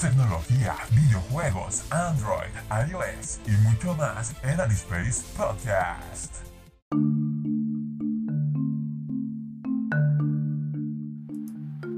tecnología, videojuegos, Android, iOS y mucho más en Anispace Podcast.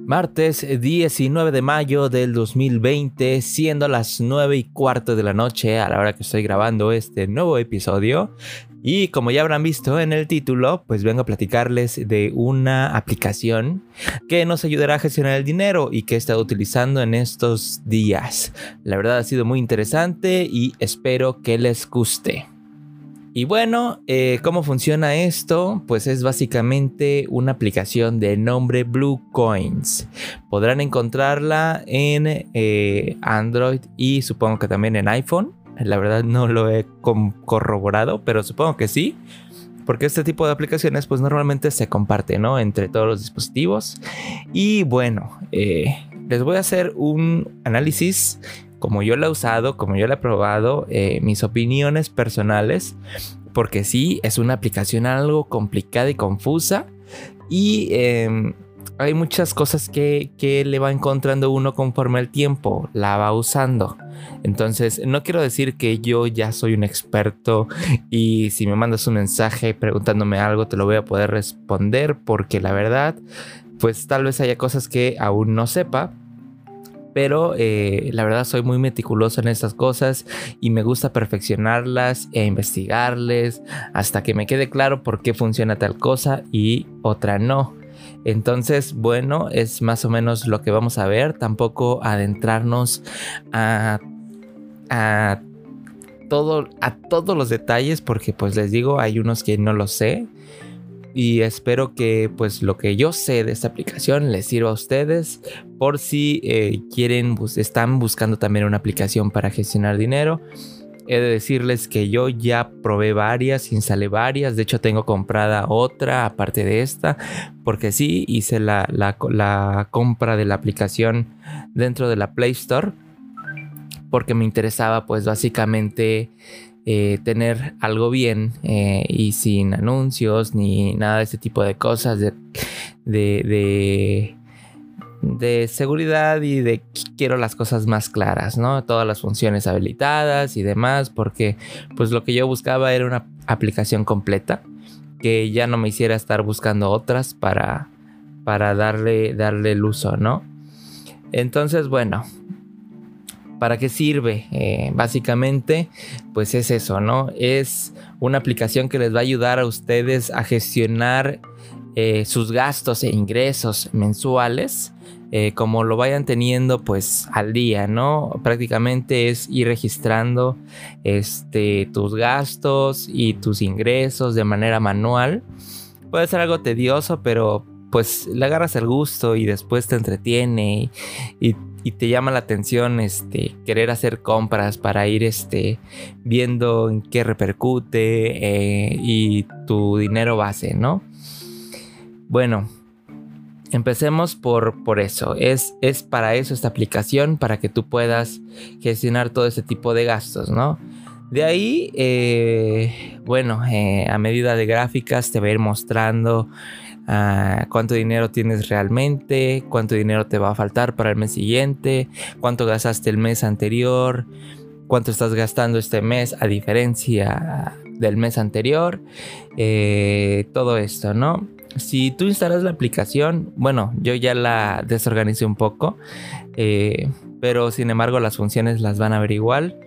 Martes 19 de mayo del 2020, siendo las 9 y cuarto de la noche a la hora que estoy grabando este nuevo episodio. Y como ya habrán visto en el título, pues vengo a platicarles de una aplicación que nos ayudará a gestionar el dinero y que he estado utilizando en estos días. La verdad ha sido muy interesante y espero que les guste. Y bueno, eh, ¿cómo funciona esto? Pues es básicamente una aplicación de nombre Blue Coins. Podrán encontrarla en eh, Android y supongo que también en iPhone. La verdad no lo he corroborado, pero supongo que sí. Porque este tipo de aplicaciones pues normalmente se comparte, ¿no? Entre todos los dispositivos. Y bueno, eh, les voy a hacer un análisis como yo la he usado, como yo la he probado, eh, mis opiniones personales, porque sí, es una aplicación algo complicada y confusa y em, hay muchas cosas que, que, le va encontrando uno conforme el tiempo la va usando. Entonces, no quiero decir que yo ya soy un experto y si me mandas un mensaje preguntándome algo te lo voy a poder responder porque la verdad, pues tal vez haya cosas que aún no sepa, pero eh, la verdad soy muy meticuloso en estas cosas y me gusta perfeccionarlas e investigarles hasta que me quede claro por qué funciona tal cosa y otra no. Entonces, bueno, es más o menos lo que vamos a ver. Tampoco adentrarnos a, a, todo, a todos los detalles porque pues les digo, hay unos que no lo sé y espero que pues lo que yo sé de esta aplicación les sirva a ustedes por si eh, quieren, están buscando también una aplicación para gestionar dinero. He de decirles que yo ya probé varias, instalé varias, de hecho tengo comprada otra aparte de esta, porque sí hice la, la compra de la aplicación dentro de la Play Store, porque me interesaba pues básicamente eh, tener algo bien eh, y sin anuncios ni nada de ese tipo de cosas de, de, seguridad y de quiero las cosas más claras, ¿no? Todas las funciones habilitadas y demás, porque pues lo que yo buscaba era una aplicación completa que ya no me hiciera estar buscando otras para, para darle, darle el uso, ¿no? Entonces, bueno, ¿Para qué sirve? Eh, básicamente, pues es eso, ¿no? Es una aplicación que les va a ayudar a ustedes a gestionar eh, sus gastos e ingresos mensuales. Eh, como lo vayan teniendo pues al día, ¿no? Prácticamente es ir registrando este, tus gastos y tus ingresos de manera manual. Puede ser algo tedioso, pero pues le agarras el gusto y después te entretiene y, te llama la atención este querer hacer compras para ir este viendo en qué repercute eh, y tu dinero base, ¿no? Bueno, empecemos por, por eso. Es, es para eso esta aplicación, para que tú puedas gestionar todo ese tipo de gastos, ¿no? De ahí, eh, bueno, eh, a medida de gráficas te va a ir mostrando cuánto dinero tienes realmente, cuánto dinero te va a faltar para el mes siguiente, cuánto gastaste el mes anterior, cuánto estás gastando este mes a diferencia del mes anterior, eh, todo esto, ¿no? Si tú instalas la aplicación, bueno, yo ya la desorganicé un poco, eh, pero sin embargo las funciones las van a ver igual.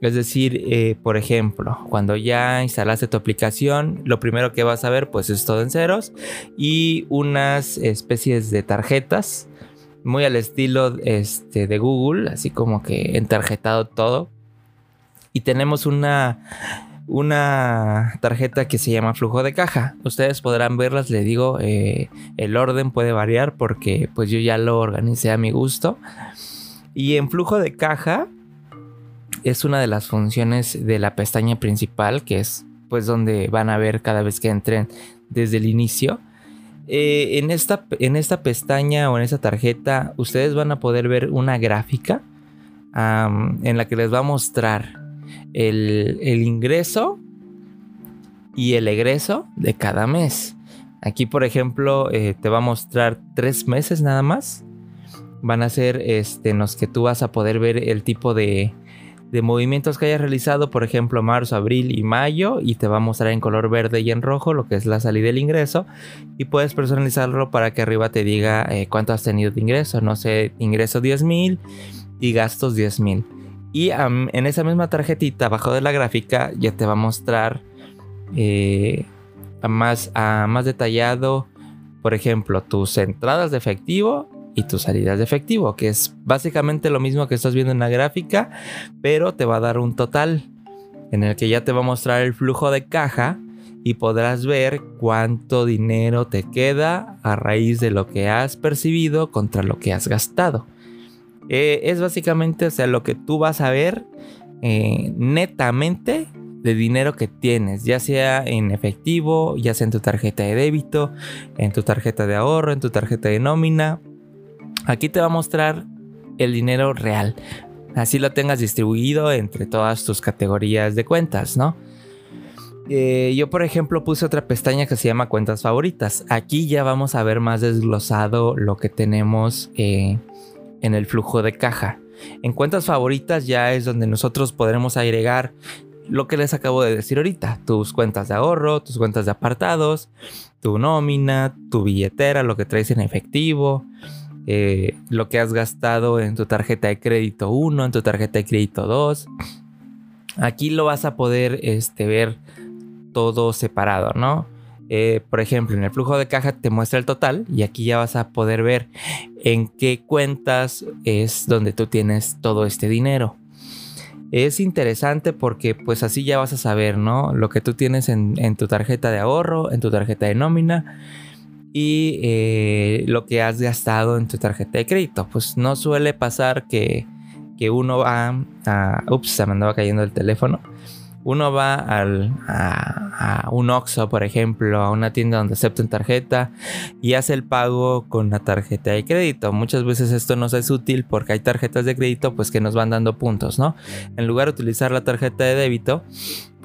Es decir, eh, por ejemplo, cuando ya instalaste tu aplicación, lo primero que vas a ver pues es todo en ceros y unas especies de tarjetas muy al estilo este, de Google, así como que entarjetado todo. Y tenemos una, una tarjeta que se llama flujo de caja. Ustedes podrán verlas, le digo, eh, el orden puede variar porque pues yo ya lo organicé a mi gusto. Y en flujo de caja es una de las funciones de la pestaña principal, que es pues donde van a ver cada vez que entren desde el inicio. Eh, en, esta, en esta pestaña o en esta tarjeta ustedes van a poder ver una gráfica en la que les va a mostrar el, ingreso y el egreso de cada mes. Aquí, por ejemplo, eh, te va a mostrar tres meses nada más van a ser este, en los que tú vas a poder ver el tipo de, movimientos que hayas realizado, por ejemplo, marzo, abril y mayo, y te va a mostrar en color verde y en rojo lo que es la salida del ingreso, y puedes personalizarlo para que arriba te diga eh, cuánto has tenido de ingreso, no sé, ingreso 10 mil y gastos 10 mil. Y en esa misma tarjetita, abajo de la gráfica, ya te va a mostrar eh, más, más detallado, por ejemplo, tus entradas de efectivo y tus salidas de efectivo, que es básicamente lo mismo que estás viendo en la gráfica, pero te va a dar un total en el que ya te va a mostrar el flujo de caja y podrás ver cuánto dinero te queda a raíz de lo que has percibido contra lo que has gastado. Eh, es básicamente, o sea, lo que tú vas a ver eh, netamente de dinero que tienes, ya sea en efectivo, ya sea en tu tarjeta de débito, en tu tarjeta de ahorro, en tu tarjeta de nómina, Aquí te va a mostrar el dinero real. Así lo tengas distribuido entre todas tus categorías de cuentas, ¿no? Eh, yo, por ejemplo, puse otra pestaña que se llama cuentas favoritas. Aquí ya vamos a ver más desglosado lo que tenemos en el flujo de caja. En cuentas favoritas ya es donde nosotros podremos agregar lo que les acabo de decir ahorita. Tus cuentas de ahorro, tus cuentas de apartados, tu nómina, tu billetera, lo que traes en efectivo, eh, lo que has gastado en tu tarjeta de crédito 1, en tu tarjeta de crédito 2. Aquí lo vas a poder este, ver todo separado, ¿no? Eh, por ejemplo, en el flujo de caja te muestra el total y aquí ya vas a poder ver en qué cuentas es donde tú tienes todo este dinero. Es interesante porque pues así ya vas a saber, ¿no? Lo que tú tienes en, tu tarjeta de ahorro, en tu tarjeta de nómina y eh, lo que has gastado en tu tarjeta de crédito. Pues no suele pasar que, que uno va a... Ups, se me andaba cayendo el teléfono uno va a, un Oxxo, por ejemplo, a una tienda donde acepten tarjeta y hace el pago con la tarjeta de crédito. Muchas veces esto nos es útil porque hay tarjetas de crédito pues que nos van dando puntos, ¿no? En lugar de utilizar la tarjeta de débito,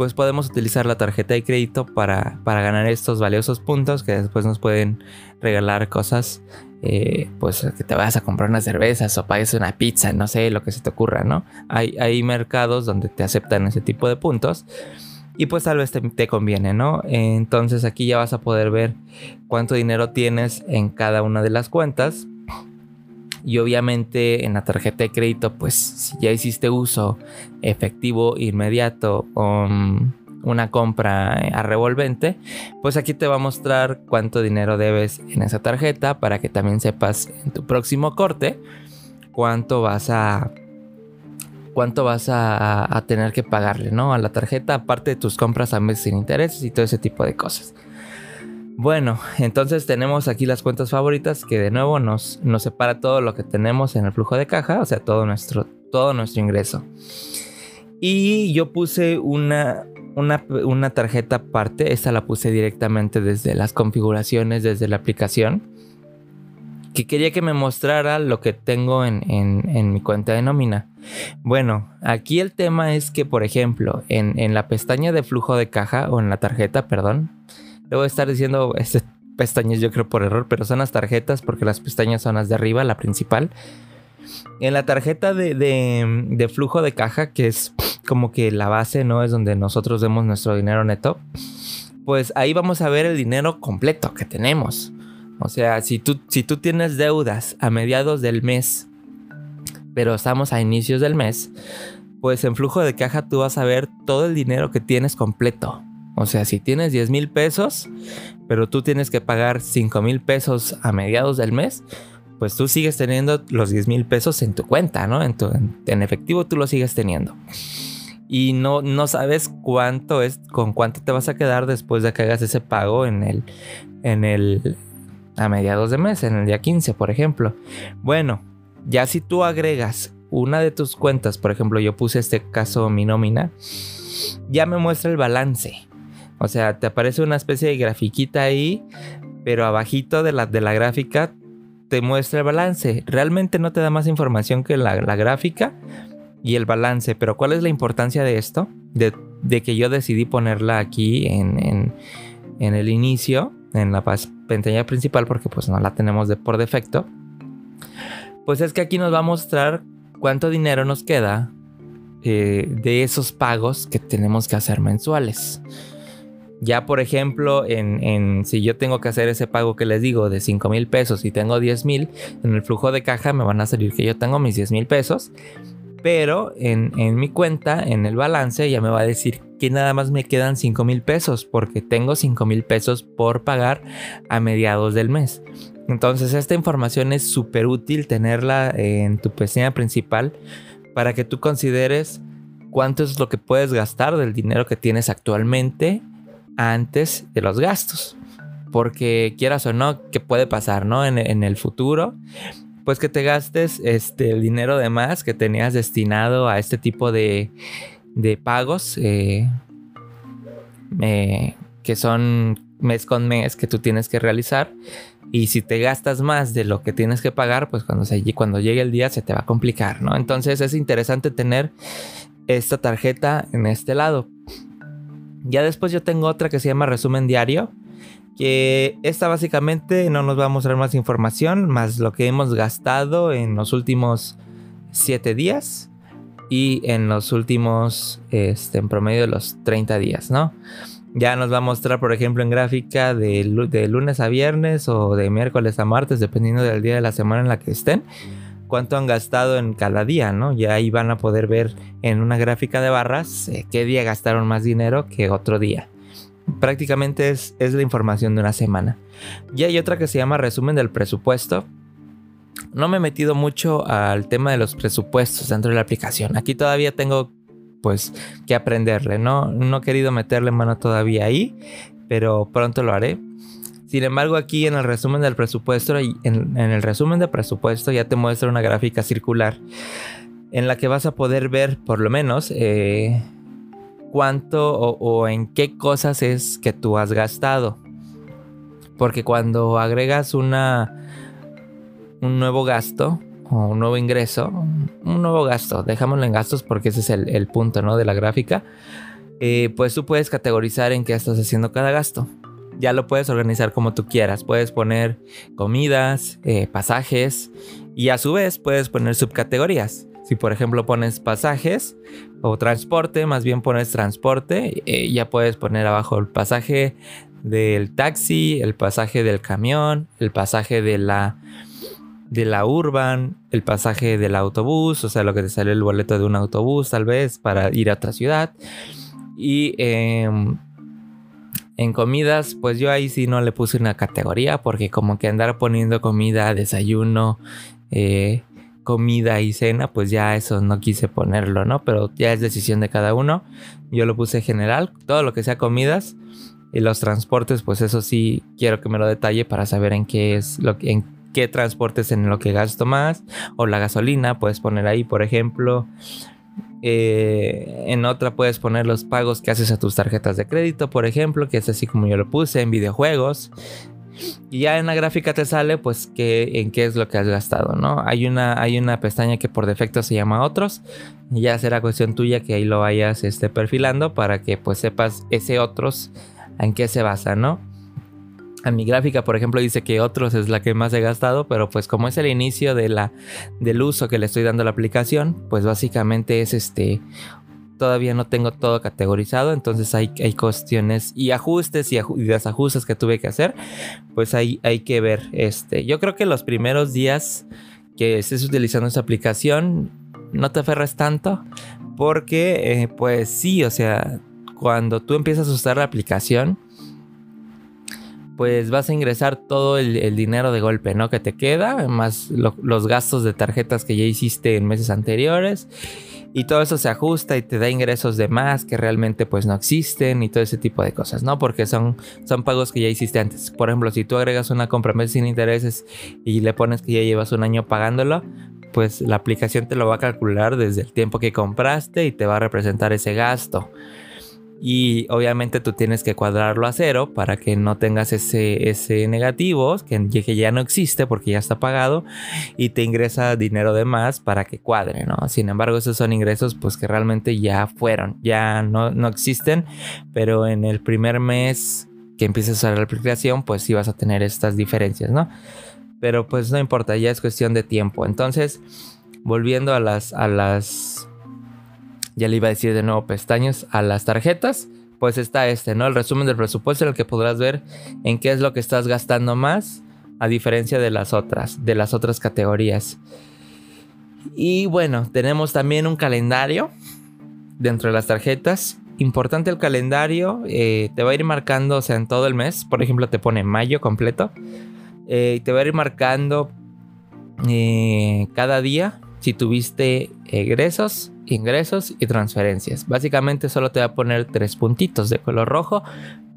pues podemos utilizar la tarjeta de crédito para, para ganar estos valiosos puntos que después nos pueden regalar cosas eh, pues que te vayas a comprar unas cervezas o pagues una pizza, no sé, lo que se te ocurra, ¿no? Hay, hay mercados donde te aceptan ese tipo de puntos y pues tal vez te, te, conviene, ¿no? Entonces aquí ya vas a poder ver cuánto dinero tienes en cada una de las cuentas. Y obviamente en la tarjeta de crédito, pues si ya hiciste uso efectivo inmediato o una compra eh, a revolvente, pues aquí te va a mostrar cuánto dinero debes en esa tarjeta para que también sepas en tu próximo corte cuánto vas a cuánto vas a, tener que pagarle, ¿no? A la tarjeta, aparte de tus compras a meses sin intereses y todo ese tipo de cosas. Bueno, entonces tenemos aquí las cuentas favoritas que de nuevo nos, separa todo lo que tenemos en el flujo de caja, o sea, todo nuestro, todo nuestro ingreso. Y yo puse una, una, tarjeta aparte, esta la puse directamente desde las configuraciones, desde la aplicación, que quería que me mostrara lo que tengo en, mi cuenta de nómina. Bueno, aquí el tema es que, por ejemplo, en, la pestaña de flujo de caja, o en la tarjeta, perdón, debo estar diciendo este, pestañas yo creo por error, pero son las tarjetas porque las pestañas son las de arriba, la principal. En la tarjeta de, de flujo de caja, que es como que la base, ¿no? Es donde nosotros vemos nuestro dinero neto. Pues ahí vamos a ver el dinero completo que tenemos. O sea, si tú, si tú tienes deudas a mediados del mes, pero estamos a inicios del mes, pues en flujo de caja tú vas a ver todo el dinero que tienes completo. O sea, si tienes 10 mil pesos, pero tú tienes que pagar 5 mil pesos a mediados del mes, pues tú sigues teniendo los 10 mil pesos en tu cuenta, ¿no? En, en efectivo tú lo sigues teniendo y no, no sabes cuánto es, con cuánto te vas a quedar después de que hagas ese pago en el, en el, a mediados de mes, en el día 15, por ejemplo. Bueno, ya si tú agregas una de tus cuentas, por ejemplo, yo puse este caso mi nómina, ya me muestra el balance. O sea, te aparece una especie de grafiquita ahí, pero abajito de la, de la gráfica te muestra el balance. Realmente no te da más información que la, la gráfica, y el balance. Pero ¿cuál es la importancia de esto? De, que yo decidí ponerla aquí en, el inicio, en la pantalla principal, porque pues no la tenemos de por defecto. Pues es que aquí nos va a mostrar cuánto dinero nos queda eh, de esos pagos que tenemos que hacer mensuales. Ya, por ejemplo, en, si yo tengo que hacer ese pago que les digo de 5 mil pesos y tengo 10 mil, en el flujo de caja me van a salir que yo tengo mis 10 mil pesos. Pero en, en, mi cuenta, en el balance, ya me va a decir que nada más me quedan 5 mil pesos porque tengo 5 mil pesos por pagar a mediados del mes. Entonces esta información es súper útil tenerla en tu pestaña principal para que tú consideres cuánto es lo que puedes gastar del dinero que tienes actualmente antes de los gastos. Porque quieras o no, ¿qué puede pasar, no? En, el futuro, pues que te gastes este, el dinero de más que tenías destinado a este tipo de, pagos eh, eh, que son mes con mes que tú tienes que realizar. Y si te gastas más de lo que tienes que pagar, pues cuando, cuando llegue el día se te va a complicar, ¿no? Entonces es interesante tener esta tarjeta en este lado. Ya después yo tengo otra que se llama resumen diario. Que esta básicamente no nos va a mostrar más información, más lo que hemos gastado en los últimos 7 días y en los últimos, este, en promedio de los 30 días, ¿no? Ya nos va a mostrar, por ejemplo, en gráfica de, de, lunes a viernes o de miércoles a martes, dependiendo del día de la semana en la que estén, cuánto han gastado en cada día, ¿no? Ya ahí van a poder ver en una gráfica de barras eh, qué día gastaron más dinero que otro día. Prácticamente es, es la información de una semana. Y hay otra que se llama resumen del presupuesto. No me he metido mucho al tema de los presupuestos dentro de la aplicación. Aquí todavía tengo pues que aprenderle, ¿no? No he querido meterle mano todavía ahí, pero pronto lo haré. Sin embargo, aquí en el resumen del presupuesto, en, en el resumen de presupuesto ya te muestra una gráfica circular en la que vas a poder ver por lo menos eh, cuánto o, en qué cosas es que tú has gastado. Porque cuando agregas una un nuevo gasto, o un nuevo ingreso, un nuevo gasto, dejámoslo en gastos porque ese es el, punto ¿no? de la gráfica, eh, pues tú puedes categorizar en qué estás haciendo cada gasto. Ya lo puedes organizar como tú quieras. Puedes poner comidas, eh, pasajes y a su vez puedes poner subcategorías. Si por ejemplo pones pasajes o transporte, más bien pones transporte, eh, ya puedes poner abajo el pasaje del taxi, el pasaje del camión, el pasaje de la de la urban, el pasaje del autobús, o sea, lo que te sale el boleto de un autobús tal vez para ir a otra ciudad. Y em, en comidas, pues yo ahí sí no le puse una categoría porque como que andar poniendo comida, desayuno, eh, comida y cena, pues ya eso no quise ponerlo, ¿no? Pero ya es decisión de cada uno. Yo lo puse general, todo lo que sea comidas. Y los transportes, pues eso sí quiero que me lo detalle para saber en qué es lo que en qué transportes en lo que gasto más. O la gasolina, puedes poner ahí, por ejemplo. Eh, en otra puedes poner los pagos que haces a tus tarjetas de crédito, por ejemplo, que es así como yo lo puse en videojuegos. Y ya en la gráfica te sale pues que, en qué es lo que has gastado, ¿no? Hay una, hay una pestaña que por defecto se llama otros. Y ya será cuestión tuya que ahí lo vayas este, perfilando para que pues sepas ese otros en qué se basa, ¿no? A mi gráfica, por ejemplo, dice que otros es la que más he gastado, pero pues como es el inicio de la, del uso que le estoy dando a la aplicación, pues básicamente es este, todavía no tengo todo categorizado, entonces hay, hay cuestiones y ajustes y, desajustes que tuve que hacer, pues hay, hay que ver. Este, yo creo que los primeros días que estés utilizando esa aplicación, no te aferres tanto, porque eh, pues sí, o sea, cuando tú empiezas a usar la aplicación, pues vas a ingresar todo el, dinero de golpe, ¿no? Que te queda, más los gastos de tarjetas que ya hiciste en meses anteriores. Y todo eso se ajusta y te da ingresos de más que realmente pues no existen y todo ese tipo de cosas, ¿no? Porque son, son pagos que ya hiciste antes. Por ejemplo, si tú agregas una compra mes sin intereses y le pones que ya llevas un año pagándolo, pues la aplicación te lo va a calcular desde el tiempo que compraste y te va a representar ese gasto y obviamente tú tienes que cuadrarlo a cero para que no tengas ese, ese negativo que, que ya no existe porque ya está pagado y te ingresa dinero de más para que cuadre, ¿no? Sin embargo, esos son ingresos pues que realmente ya fueron, ya no, no existen, pero en el primer mes que empieces a usar la aplicación pues sí vas a tener estas diferencias, ¿no? Pero pues no importa, ya es cuestión de tiempo. Entonces, volviendo a las, a las, ya le iba a decir de nuevo pestañas, a las tarjetas, pues está este, ¿no? El resumen del presupuesto en el que podrás ver en qué es lo que estás gastando más, a diferencia de las otras, de las otras categorías. Y bueno, tenemos también un calendario dentro de las tarjetas. Importante el calendario, eh, te va a ir marcando, o sea, en todo el mes, por ejemplo, te pone mayo completo, eh, te va a ir marcando eh, cada día si tuviste egresos, ingresos y transferencias. Básicamente solo te va a poner tres puntitos de color rojo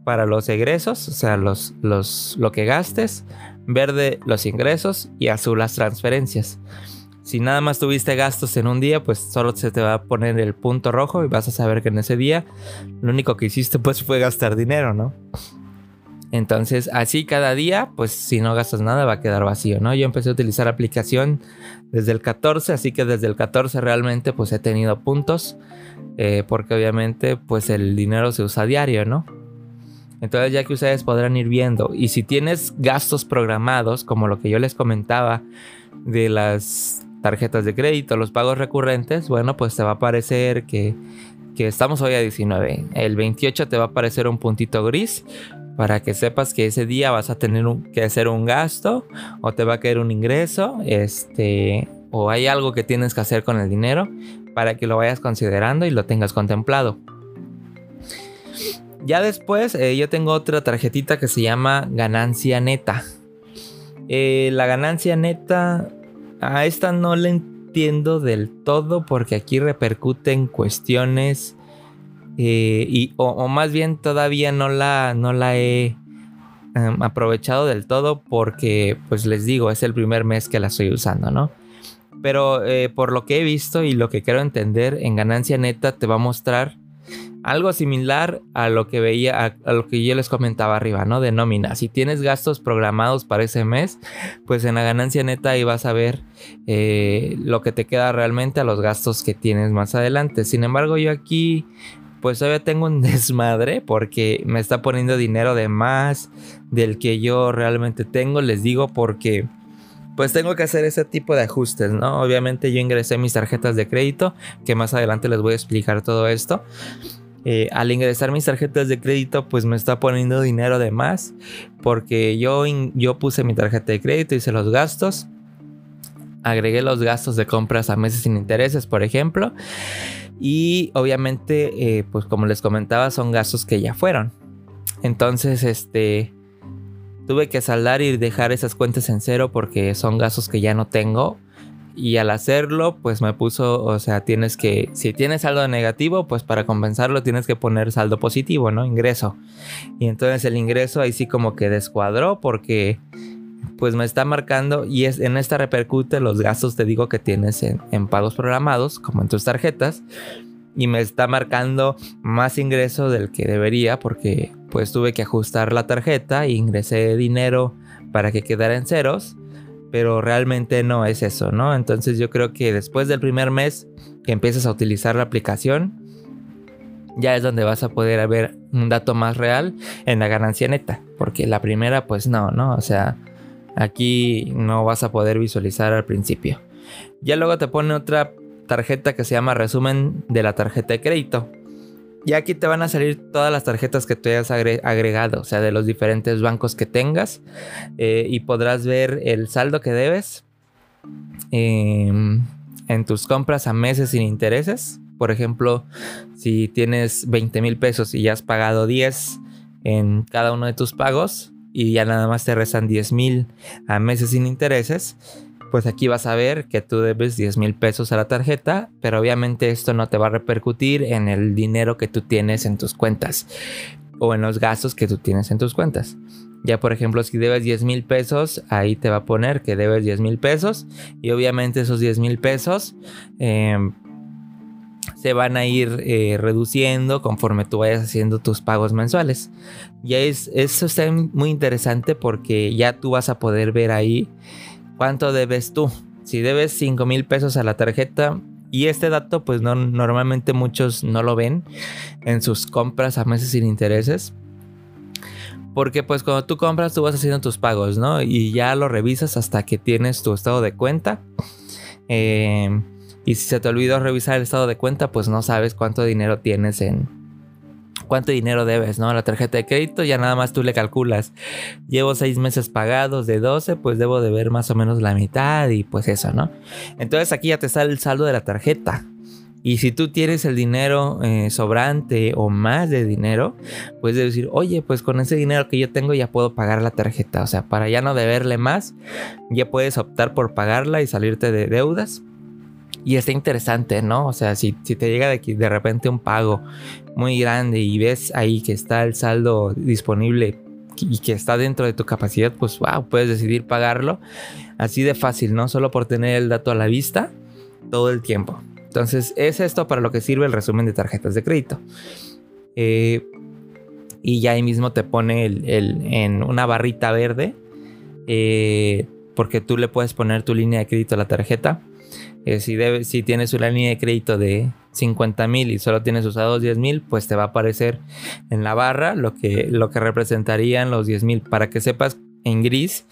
para los egresos, o sea, los, los, lo que gastes, verde los ingresos y azul las transferencias. Si nada más tuviste gastos en un día, pues solo se te va a poner el punto rojo y vas a saber que en ese día lo único que hiciste pues fue gastar dinero, ¿no? Entonces, así cada día, pues si no gastas nada va a quedar vacío, ¿no? Yo empecé a utilizar aplicación desde el 14, así que desde el 14 realmente pues he tenido puntos, eh, porque obviamente pues el dinero se usa a diario, ¿no? Entonces ya que ustedes podrán ir viendo, y si tienes gastos programados, como lo que yo les comentaba de las tarjetas de crédito, los pagos recurrentes, bueno, pues te va a aparecer que, estamos hoy a 19. El 28 te va a aparecer un puntito gris para que sepas que ese día vas a tener que hacer un gasto o te va a caer un ingreso, este, o hay algo que tienes que hacer con el dinero para que lo vayas considerando y lo tengas contemplado. Ya después eh, yo tengo otra tarjetita que se llama ganancia neta. Eh, la ganancia neta a esta no la entiendo del todo porque aquí repercuten cuestiones eh, y, o, más bien todavía no la, no la he em, aprovechado del todo porque pues les digo es el primer mes que la estoy usando, ¿no? Pero eh, por lo que he visto y lo que quiero entender en ganancia neta te va a mostrar algo similar a lo que veía, a, lo que yo les comentaba arriba, ¿no? De nómina. Si tienes gastos programados para ese mes, pues en la ganancia neta ahí vas a ver eh, lo que te queda realmente a los gastos que tienes más adelante. Sin embargo, yo aquí pues todavía tengo un desmadre porque me está poniendo dinero de más del que yo realmente tengo. Les digo porque pues tengo que hacer ese tipo de ajustes, ¿no? Obviamente yo ingresé mis tarjetas de crédito, que más adelante les voy a explicar todo esto. Eh, al ingresar mis tarjetas de crédito, pues me está poniendo dinero de más, porque yo, yo puse mi tarjeta de crédito, hice los gastos, agregué los gastos de compras a meses sin intereses, por ejemplo, y obviamente, eh, pues como les comentaba, son gastos que ya fueron. Entonces, este Tuve que saldar y dejar esas cuentas en cero porque son gastos que ya no tengo. Y al hacerlo, pues me puso, o sea, tienes que, si tienes saldo negativo, pues para compensarlo tienes que poner saldo positivo, ¿no? Ingreso. Y entonces el ingreso ahí sí como que descuadró porque pues me está marcando y es, en esta repercute los gastos, te digo, que tienes en, pagos programados, como en tus tarjetas y me está marcando más ingreso del que debería porque pues tuve que ajustar la tarjeta e ingresé dinero para que quedara en ceros, pero realmente no es eso, ¿no? Entonces yo creo que después del primer mes que empiezas a utilizar la aplicación, ya es donde vas a poder ver un dato más real en la ganancia neta, porque la primera pues no, ¿no? O sea, aquí no vas a poder visualizar al principio. Ya luego te pone otra tarjeta que se llama resumen de la tarjeta de crédito. Y aquí te van a salir todas las tarjetas que tú hayas agregado, o sea, de los diferentes bancos que tengas. Eh, y podrás ver el saldo que debes em, en tus compras a meses sin intereses. Por ejemplo, si tienes 20 mil pesos y ya has pagado 10 en cada uno de tus pagos y ya nada más te rezan 10 mil a meses sin intereses, pues aquí vas a ver que tú debes 10 mil pesos a la tarjeta, pero obviamente esto no te va a repercutir en el dinero que tú tienes en tus cuentas o en los gastos que tú tienes en tus cuentas. Ya por ejemplo, si debes 10 mil pesos, ahí te va a poner que debes 10 mil pesos y obviamente esos 10 mil pesos em, se van a ir eh, reduciendo conforme tú vayas haciendo tus pagos mensuales. Ya es, eso está muy interesante porque ya tú vas a poder ver ahí ¿Cuánto debes tú? Si debes 5 mil pesos a la tarjeta, y este dato pues no, normalmente muchos no lo ven en sus compras a meses sin intereses. Porque pues cuando tú compras tú vas haciendo tus pagos, ¿no? Y ya lo revisas hasta que tienes tu estado de cuenta. Eh, y si se te olvidó revisar el estado de cuenta, pues no sabes cuánto dinero tienes en... Cuánto dinero debes, ¿no? La tarjeta de crédito ya nada más tú le calculas. Llevo seis meses pagados de 12, pues debo de ver más o menos la mitad y pues eso, ¿no? Entonces aquí ya te sale el saldo de la tarjeta. Y si tú tienes el dinero eh, sobrante o más de dinero, puedes decir, oye, pues con ese dinero que yo tengo ya puedo pagar la tarjeta. O sea, para ya no deberle más, ya puedes optar por pagarla y salirte de deudas. Y está interesante, ¿no? O sea, si, si te llega de, de repente un pago muy grande y ves ahí que está el saldo disponible y que está dentro de tu capacidad, pues wow, puedes decidir pagarlo así de fácil, ¿no? Solo por tener el dato a la vista todo el tiempo. Entonces es esto para lo que sirve el resumen de tarjetas de crédito. Eh, y ya ahí mismo te pone en una barrita verde. Eh, porque tú le puedes poner tu línea de crédito a la tarjeta. Si, si tienes una línea de crédito de 50 mil y solo tienes usados 10 mil, pues te va a aparecer en la barra lo que, lo que representarían los 10 mil. Para que sepas en gris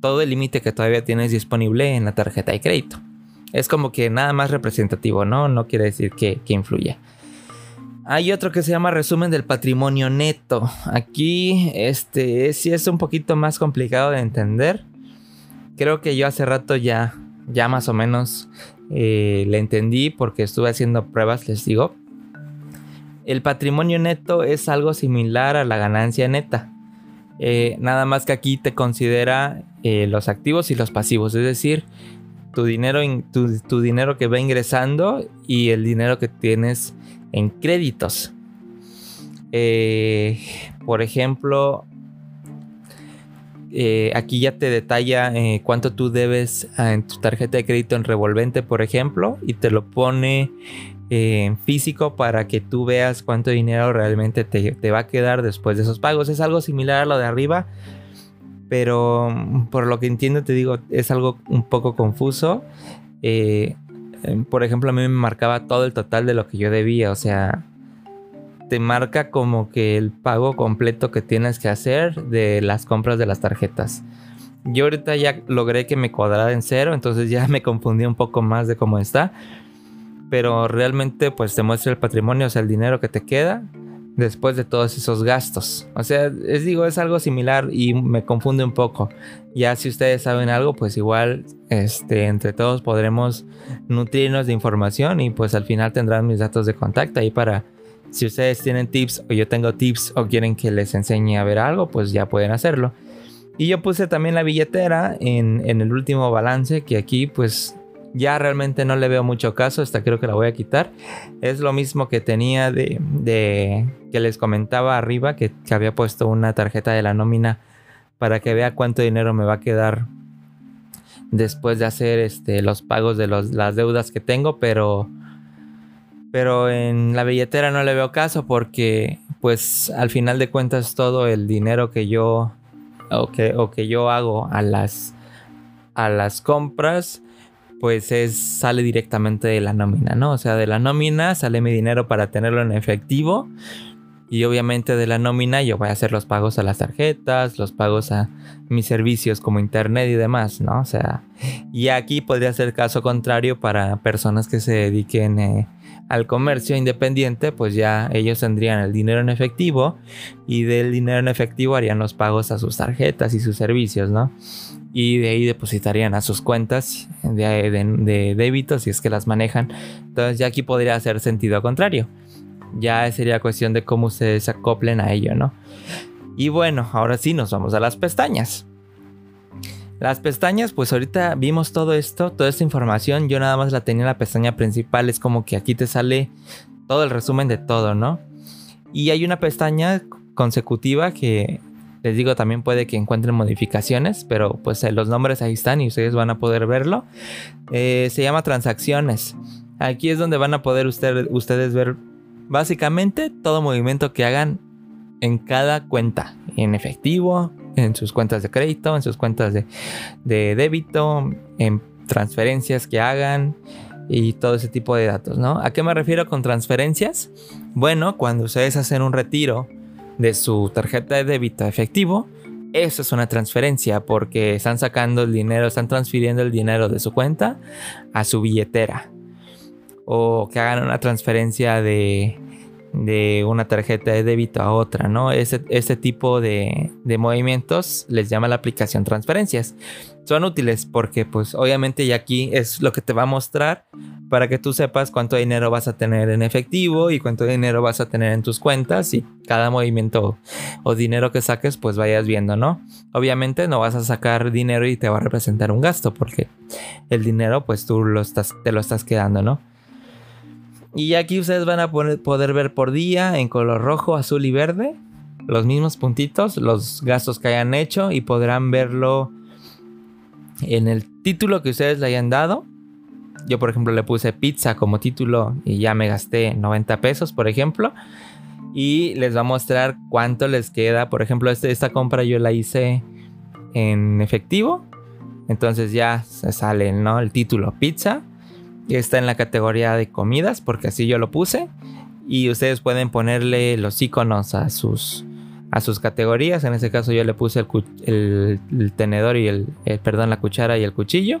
todo el límite que todavía tienes disponible en la tarjeta de crédito. Es como que nada más representativo, ¿no? No quiere decir que, que influya. Hay otro que se llama resumen del patrimonio neto. Aquí, este, sí es un poquito más complicado de entender. Creo que yo hace rato ya, ya más o menos eh, le entendí porque estuve haciendo pruebas, les digo. El patrimonio neto es algo similar a la ganancia neta. Eh, nada más que aquí te considera eh, los activos y los pasivos. Es decir, tu dinero, tu, dinero que va ingresando y el dinero que tienes en créditos. Por ejemplo, eh, aquí ya te detalla eh, cuánto tú debes en tu tarjeta de crédito en revolvente, por ejemplo, y te lo pone en físico para que tú veas cuánto dinero realmente te, te, va a quedar después de esos pagos. Es algo similar a lo de arriba, pero mm, por lo que entiendo te digo, es algo un poco confuso. Eh, em, por ejemplo, a mí me marcaba todo el total de lo que yo debía, o sea, te marca como que el pago completo que tienes que hacer de las compras de las tarjetas. Yo ahorita ya logré que me cuadrara en cero, entonces ya me confundí un poco más de cómo está. Pero realmente pues te muestra el patrimonio, o sea, el dinero que te queda después de todos esos gastos. O sea, digo, es algo similar y me confunde un poco. Ya si ustedes saben algo, pues igual este, entre todos podremos nutrirnos de información y pues al final tendrán mis datos de contacto ahí para si ustedes tienen tips o yo tengo tips o quieren que les enseñe a ver algo, pues ya pueden hacerlo. Y yo puse también la billetera en, el último balance que aquí pues ya realmente no le veo mucho caso, esta creo que la voy a quitar. Es lo mismo que tenía de, que les comentaba arriba, que, había puesto una tarjeta de la nómina para que vea cuánto dinero me va a quedar después de hacer este, los pagos de las deudas que tengo, pero, pero en la billetera no le veo caso porque pues al final de cuentas todo el dinero que yo que, que yo hago a las, a las compras pues es, sale directamente de la nómina, ¿no? O sea, de la nómina sale mi dinero para tenerlo en efectivo. Y obviamente de la nómina yo voy a hacer los pagos a las tarjetas, los pagos a mis servicios como internet y demás, ¿no? O sea, y aquí podría ser caso contrario para personas que se dediquen eh, al comercio independiente, pues ya ellos tendrían el dinero en efectivo y del dinero en efectivo harían los pagos a sus tarjetas y sus servicios, ¿no? y de ahí depositarían a sus cuentas de, débito si es que las manejan. Entonces ya aquí podría hacer sentido contrario. Ya sería cuestión de cómo ustedes se acoplen a ello, ¿no? Y bueno, ahora sí nos vamos a las pestañas. Las pestañas, pues ahorita vimos todo esto, toda esta información. Yo nada más la tenía en la pestaña principal. Es como que aquí te sale todo el resumen de todo, ¿no? Y hay una pestaña consecutiva que les digo, también puede que encuentren modificaciones, pero pues eh, los nombres ahí están y ustedes van a poder verlo. Eh, se llama transacciones. Aquí es donde van a poder ustedes ver básicamente todo movimiento que hagan en cada cuenta, en efectivo, en sus cuentas de crédito, en sus cuentas de, de débito, en transferencias que hagan y todo ese tipo de datos, ¿no? ¿A qué me refiero con transferencias? Bueno, cuando ustedes hacen un retiro de su tarjeta de débito efectivo, eso es una transferencia porque están sacando el dinero, están transfiriendo el dinero de su cuenta a su billetera. O que hagan una transferencia de, de una tarjeta de débito a otra, ¿no? Ese, ese tipo de, de, movimientos les llama la aplicación transferencias. Son útiles porque pues obviamente y aquí es lo que te va a mostrar para que tú sepas cuánto dinero vas a tener en efectivo y cuánto dinero vas a tener en tus cuentas y cada movimiento o dinero que saques pues vayas viendo, ¿no? Obviamente no vas a sacar dinero y te va a representar un gasto porque el dinero pues tú lo estás, te lo estás quedando, ¿no? Y aquí ustedes van a poder ver por día en color rojo, azul y verde los mismos puntitos, los gastos que hayan hecho y podrán verlo en el título que ustedes le hayan dado yo, por ejemplo, le puse pizza como título y ya me gasté 90 pesos, por ejemplo. Y les va a mostrar cuánto les queda. Por ejemplo, este, esta compra yo la hice en efectivo. Entonces ya se sale ¿no? el título pizza. Está en la categoría de comidas porque así yo lo puse. Y ustedes pueden ponerle los iconos a sus, a sus categorías. En este caso yo le puse el, tenedor y el, perdón, la cuchara y el cuchillo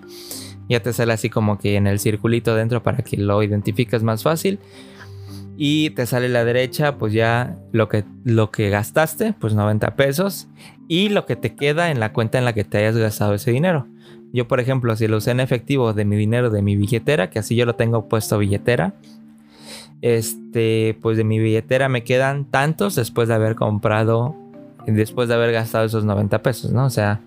ya te sale así como que en el circulito dentro para que lo identifiques más fácil. Y te sale a la derecha, pues ya lo que, lo que gastaste, pues 90 pesos. Y lo que te queda en la cuenta en la que te hayas gastado ese dinero. Yo, por ejemplo, si lo usé en efectivo de mi dinero de mi billetera, que así yo lo tengo puesto billetera, este, pues de mi billetera me quedan tantos después de haber comprado, después de haber gastado esos 90 pesos, ¿no? O sea,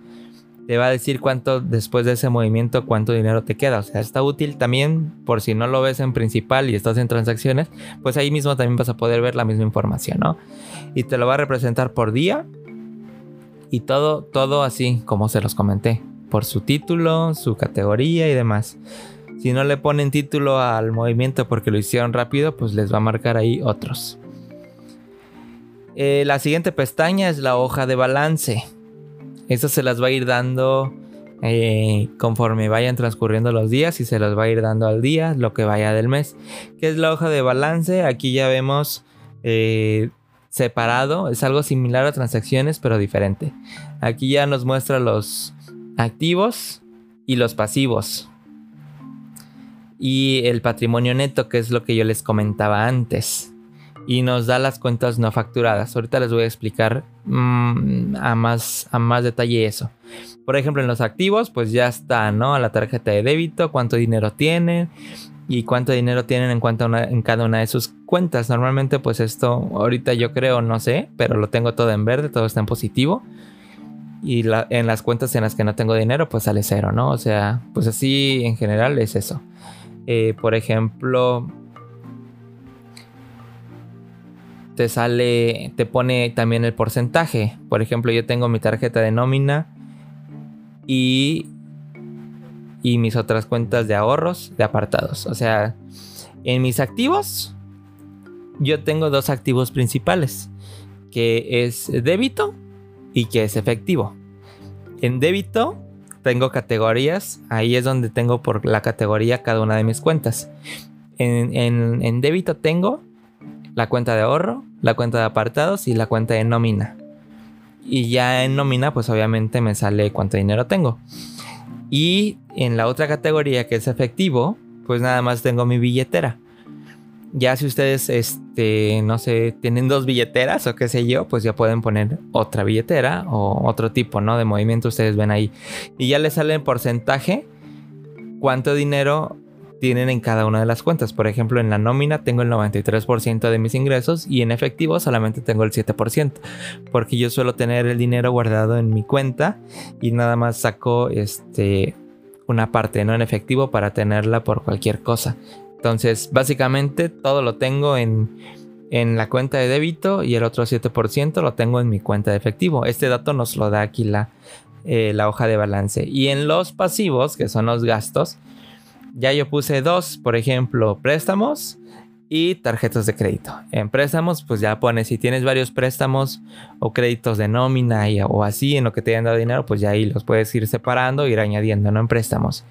te va a decir cuánto después de ese movimiento, cuánto dinero te queda. O sea, está útil también por si no lo ves en principal y estás en transacciones, pues ahí mismo también vas a poder ver la misma información, ¿no? Y te lo va a representar por día y todo, todo así como se los comenté, por su título, su categoría y demás. Si no le ponen título al movimiento porque lo hicieron rápido, pues les va a marcar ahí otros. Eh, la siguiente pestaña es la hoja de balance. Eso se las va a ir dando eh, conforme vayan transcurriendo los días y se las va a ir dando al día lo que vaya del mes. ¿Qué es la hoja de balance? Aquí ya vemos eh, separado. Es algo similar a transacciones pero diferente. Aquí ya nos muestra los activos y los pasivos. Y el patrimonio neto, que es lo que yo les comentaba antes y nos da las cuentas no facturadas. Ahorita les voy a explicar mm, a, más, a más detalle eso. Por ejemplo, en los activos, pues ya está, ¿no? La tarjeta de débito, cuánto dinero tienen y cuánto dinero tienen en, cuanto en cada una de sus cuentas. Normalmente, pues esto, ahorita yo creo, no sé, pero lo tengo todo en verde, todo está en positivo. Y en las cuentas en las que no tengo dinero, pues sale cero, ¿no? O sea, pues así en general es eso. Eh, por ejemplo, te sale, te pone también el porcentaje. Por ejemplo, yo tengo mi tarjeta de nómina y, y mis otras cuentas de ahorros de apartados. O sea, en mis activos, yo tengo dos activos principales, que es débito y que es efectivo. En débito tengo categorías, ahí es donde tengo por la categoría cada una de mis cuentas. En, en débito tengo la cuenta de ahorro, la cuenta de apartados y la cuenta de nómina. Y ya en nómina, pues obviamente me sale cuánto dinero tengo. Y en la otra categoría que es efectivo, pues nada más tengo mi billetera. Ya si ustedes, este, no sé, tienen dos billeteras o qué sé yo, pues ya pueden poner otra billetera o otro tipo, ¿no? De movimiento ustedes ven ahí. Y ya les sale en porcentaje cuánto dinero tienen en cada una de las cuentas. Por ejemplo, en la nómina tengo el 93% de mis ingresos y en efectivo solamente tengo el 7%, porque yo suelo tener el dinero guardado en mi cuenta y nada más saco este una parte no en efectivo para tenerla por cualquier cosa. Entonces, básicamente todo lo tengo en en la cuenta de débito y el otro 7% lo tengo en mi cuenta de efectivo. Este dato nos lo da aquí la, eh, la hoja de balance. Y en los pasivos, que son los gastos, ya yo puse dos, por ejemplo, préstamos y tarjetas de crédito. En préstamos, pues ya pones si tienes varios préstamos o créditos de nómina o así en lo que te hayan dado dinero, pues ya ahí los puedes ir separando, ir añadiendo, ¿no? En préstamos.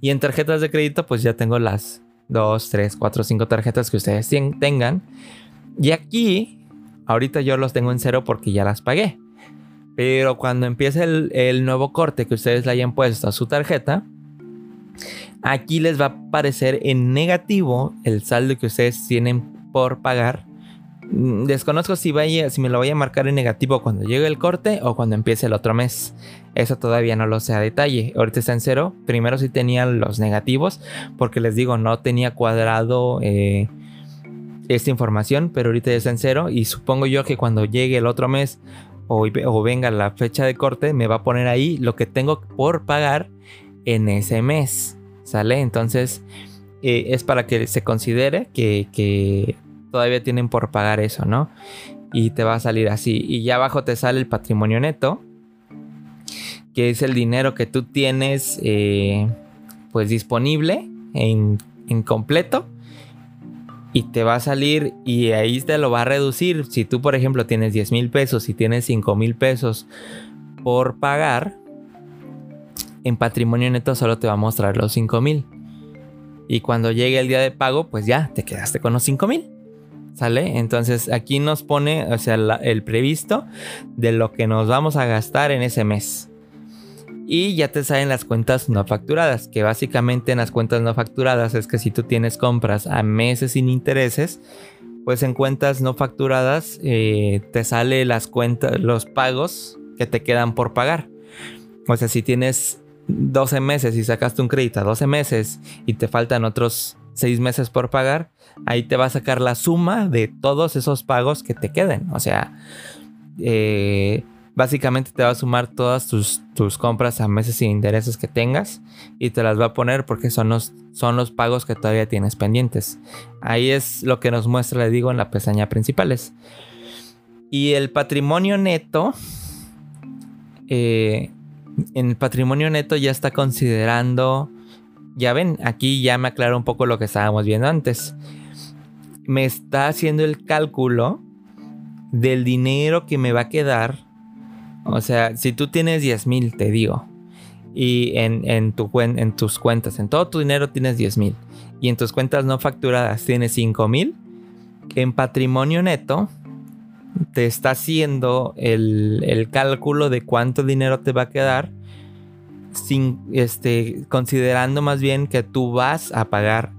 Y en tarjetas de crédito, pues ya tengo las dos, tres, cuatro, cinco tarjetas que ustedes tengan. Y aquí ahorita yo los tengo en cero porque ya las pagué. Pero cuando empiece el, nuevo corte que ustedes le hayan puesto a su tarjeta, aquí les va a aparecer en negativo el saldo que ustedes tienen por pagar desconozco si, vaya, me lo voy a marcar en negativo cuando llegue el corte o cuando empiece el otro mes. Eso todavía no lo sé a detalle. Ahorita está en cero. Primero sí tenía los negativos porque les digo, no tenía cuadrado eh, esta información, pero ahorita ya está en cero y supongo yo que cuando llegue el otro mes o, venga la fecha de corte me va a poner ahí lo que tengo por pagar en ese mes. ¿Sale? Entonces... Eh, es para que se considere que, todavía tienen por pagar eso, ¿no? Y te va a salir así. Y ya abajo te sale el patrimonio neto, que es el dinero que tú tienes eh, pues disponible en, en completo y te va a salir y ahí te lo va a reducir. Si tú, por ejemplo, tienes 10 mil pesos y tienes 5 mil pesos por pagar, en patrimonio neto solo te va a mostrar los 5 mil. Y cuando llegue el día de pago, pues ya te quedaste con los 5 mil. ¿Sale? Entonces aquí nos pone, o sea, el previsto de lo que nos vamos a gastar en ese mes. Y ya te salen las cuentas no facturadas, que básicamente en las cuentas no facturadas es que si tú tienes compras a meses sin intereses, pues en cuentas no facturadas eh, te sale las cuentas, los pagos que te quedan por pagar. O sea, si tienes 12 meses y sacaste un crédito a 12 meses y te faltan otros 6 meses por pagar, ahí te va a sacar la suma de todos esos pagos que te queden. O sea, eh, básicamente te va a sumar todas tus, tus, compras a meses sin intereses que tengas y te las va a poner porque son los, son los pagos que todavía tienes pendientes. Ahí es lo que nos muestra, le digo, en la pestaña principales. Y el patrimonio neto, eh, en el patrimonio neto ya está considerando, ya ven, aquí ya me aclaro un poco lo que estábamos viendo antes me está haciendo el cálculo del dinero que me va a quedar. O sea, si tú tienes 10 mil, te digo, y en, tu, en tus cuentas, en todo tu dinero tienes 10 mil, y en tus cuentas no facturadas tienes 5 mil, en patrimonio neto te está haciendo el, el, cálculo de cuánto dinero te va a quedar, este, considerando más bien que tú vas a pagar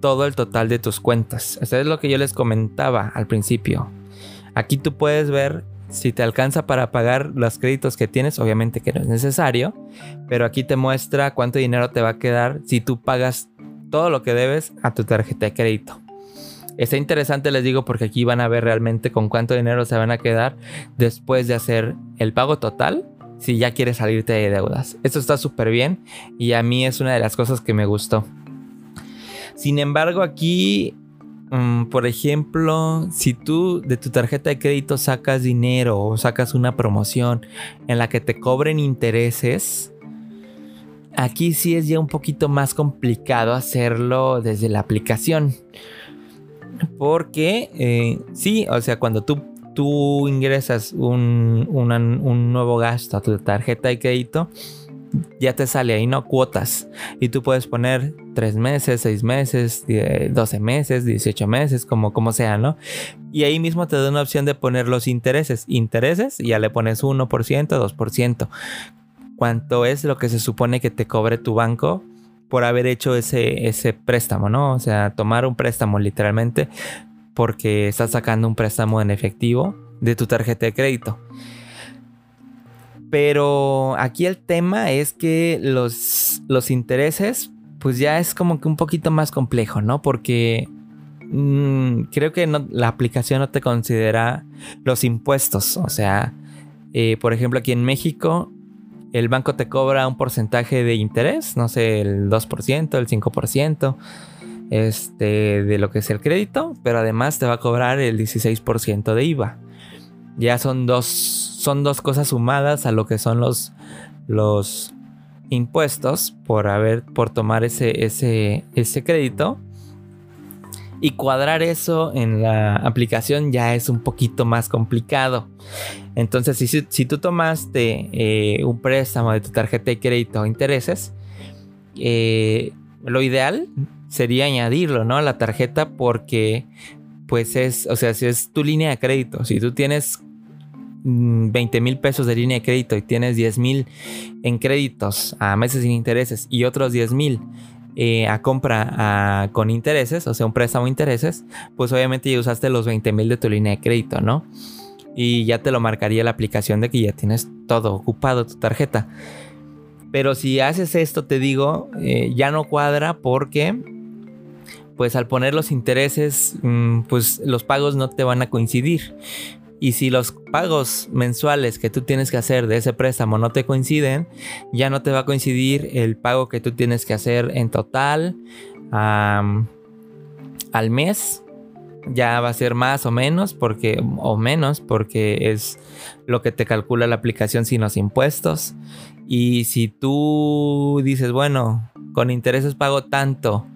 todo el total de tus cuentas. Eso es lo que yo les comentaba al principio. Aquí tú puedes ver si te alcanza para pagar los créditos que tienes, obviamente que no es necesario, pero aquí te muestra cuánto dinero te va a quedar si tú pagas todo lo que debes a tu tarjeta de crédito. Está interesante, les digo, porque aquí van a ver realmente con cuánto dinero se van a quedar después de hacer el pago total si ya quieres salirte de deudas. Esto está súper bien y a mí es una de las cosas que me gustó. Sin embargo, aquí, mm, por ejemplo, si tú de tu tarjeta de crédito sacas dinero o sacas una promoción en la que te cobren intereses, aquí sí es ya un poquito más complicado hacerlo desde la aplicación. Porque eh, sí, o sea, cuando tú, tú ingresas un, un nuevo gasto a tu tarjeta de crédito, ya te sale ahí, ¿no? Cuotas. Y tú puedes poner 3 meses, 6 meses, 12 meses, 18 meses, como, como sea, ¿no? Y ahí mismo te da una opción de poner los intereses. Intereses, ya le pones 1%, 2%. ¿Cuánto es lo que se supone que te cobre tu banco por haber hecho ese, ese préstamo, ¿no? O sea, tomar un préstamo literalmente porque estás sacando un préstamo en efectivo de tu tarjeta de crédito. Pero aquí el tema es que los, los intereses, pues ya es como que un poquito más complejo, ¿no? Porque mm, creo que la aplicación no te considera los impuestos. O sea, eh, por ejemplo, aquí en México, el banco te cobra un porcentaje de interés, no sé, el 2%, el 5%. Este, de lo que es el crédito, pero además te va a cobrar el 16% de IVA. Ya son dos son dos cosas sumadas a lo que son los, los impuestos por haber, por tomar ese, ese, ese crédito. Y cuadrar eso en la aplicación ya es un poquito más complicado. Entonces, si, si tú tomaste eh, un préstamo de tu tarjeta de crédito o intereses, eh, lo ideal sería añadirlo ¿no? a la tarjeta porque pues es, o sea, si es tu línea de crédito, si tú tienes 20 mm, mil pesos de línea de crédito y tienes 10 mil en créditos a meses sin intereses y otros 10 mil eh, a compra con intereses, o sea, un préstamo intereses, pues obviamente ya usaste los 20 mil de tu línea de crédito, ¿no? Y ya te lo marcaría la aplicación de que ya tienes todo ocupado tu tarjeta. Pero si haces esto, te digo, eh, ya no cuadra porque pues al poner los intereses, mm, pues los pagos no te van a coincidir. Y si los pagos mensuales que tú tienes que hacer de ese préstamo no te coinciden, ya no te va a coincidir el pago que tú tienes que hacer en total al mes. Ya va a ser más o menos porque o menos porque es lo que te calcula la aplicación sin los impuestos. Y si tú dices, bueno, con intereses pago tanto,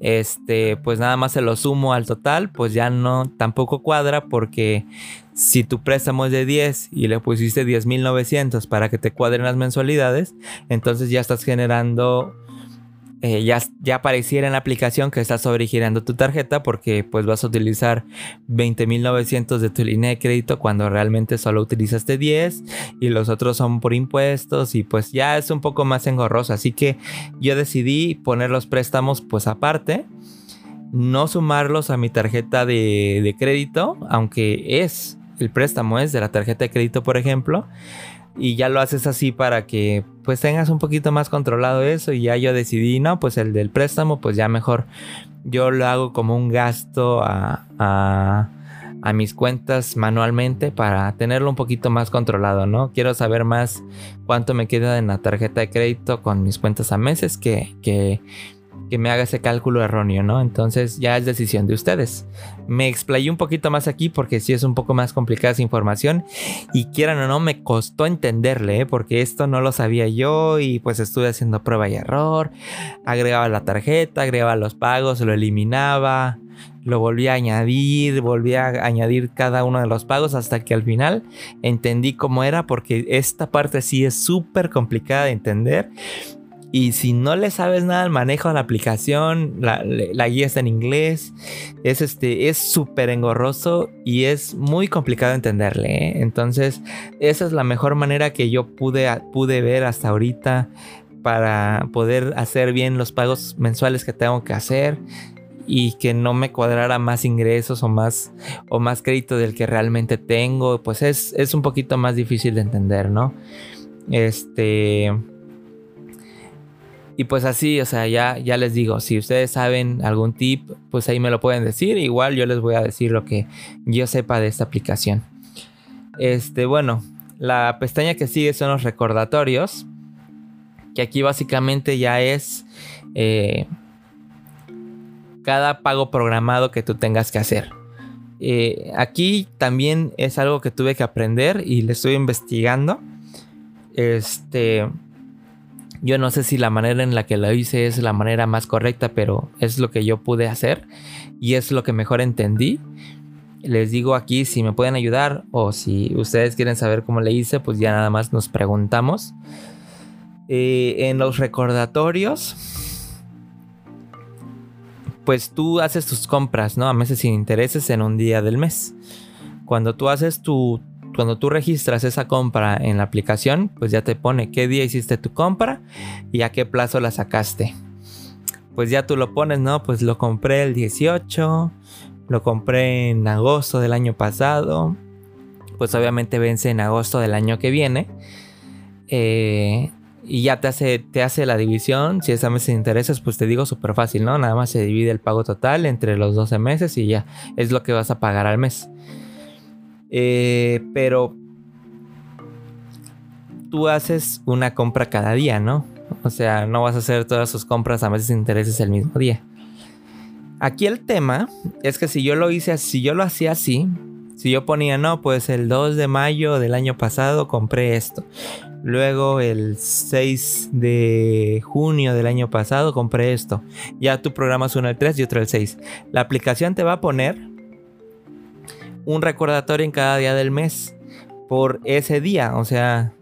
este, pues nada más se lo sumo al total, pues ya no tampoco cuadra porque si tu préstamo es de 10 y le pusiste 10.900 para que te cuadren las mensualidades, entonces ya estás generando eh, ya, ya apareciera en la aplicación que estás sobregirando tu tarjeta porque pues vas a utilizar 20.900 de tu línea de crédito cuando realmente solo utilizaste 10 y los otros son por impuestos y pues ya es un poco más engorroso. Así que yo decidí poner los préstamos pues aparte, no sumarlos a mi tarjeta de, de crédito, aunque es el préstamo es de la tarjeta de crédito por ejemplo y ya lo haces así para que pues tengas un poquito más controlado eso y ya yo decidí, no, pues el del préstamo pues ya mejor yo lo hago como un gasto a, a, a mis cuentas manualmente para tenerlo un poquito más controlado, ¿no? Quiero saber más cuánto me queda en la tarjeta de crédito con mis cuentas a meses que, que que me haga ese cálculo erróneo, ¿no? Entonces ya es decisión de ustedes. Me explayé un poquito más aquí porque sí es un poco más complicada esa información y quieran o no me costó entenderle, ¿eh? porque esto no lo sabía yo y pues estuve haciendo prueba y error, agregaba la tarjeta, agregaba los pagos, lo eliminaba, lo volví a añadir, volví a añadir cada uno de los pagos hasta que al final entendí cómo era porque esta parte sí es súper complicada de entender y si no le sabes nada al manejo de la aplicación, la, guía está en inglés, es este, es súper engorroso y es muy complicado entenderle. ¿eh? Entonces, esa es la mejor manera que yo pude, pude ver hasta ahorita para poder hacer bien los pagos mensuales que tengo que hacer y que no me cuadrara más ingresos o más o más crédito del que realmente tengo, pues es, es un poquito más difícil de entender, ¿no? Este y pues así, o sea, ya, ya les digo, si ustedes saben algún tip, pues ahí me lo pueden decir. Igual yo les voy a decir lo que yo sepa de esta aplicación. Este, bueno, la pestaña que sigue son los recordatorios. Que aquí básicamente ya es eh, cada pago programado que tú tengas que hacer. Eh, aquí también es algo que tuve que aprender y le estoy investigando. Este yo no sé si la manera en la que lo hice es la manera más correcta, pero es lo que yo pude hacer y es lo que mejor entendí. Les digo aquí si me pueden ayudar o si ustedes quieren saber cómo le hice, pues ya nada más nos preguntamos. Eh, en los recordatorios, pues tú haces tus compras, ¿no? A meses sin intereses en un día del mes. Cuando tú haces tu, cuando tú registras esa compra en la aplicación, pues ya te pone qué día hiciste tu compra y a qué plazo la sacaste. Pues ya tú lo pones, ¿no? Pues lo compré el 18, lo compré en agosto del año pasado, pues obviamente vence en agosto del año que viene. Eh, y ya te hace, te hace la división. Si esa mes te intereses, pues te digo súper fácil, ¿no? Nada más se divide el pago total entre los 12 meses y ya es lo que vas a pagar al mes. Eh, pero tú haces una compra cada día, ¿no? O sea, no vas a hacer todas sus compras a veces intereses el mismo día. Aquí el tema es que si yo lo hice así, si yo lo hacía así, si yo ponía, no, pues el 2 de mayo del año pasado compré esto. Luego el 6 de junio del año pasado compré esto. Ya tú programas uno el 3 y otro el 6. La aplicación te va a poner un recordatorio en cada día del mes por ese día, o sea,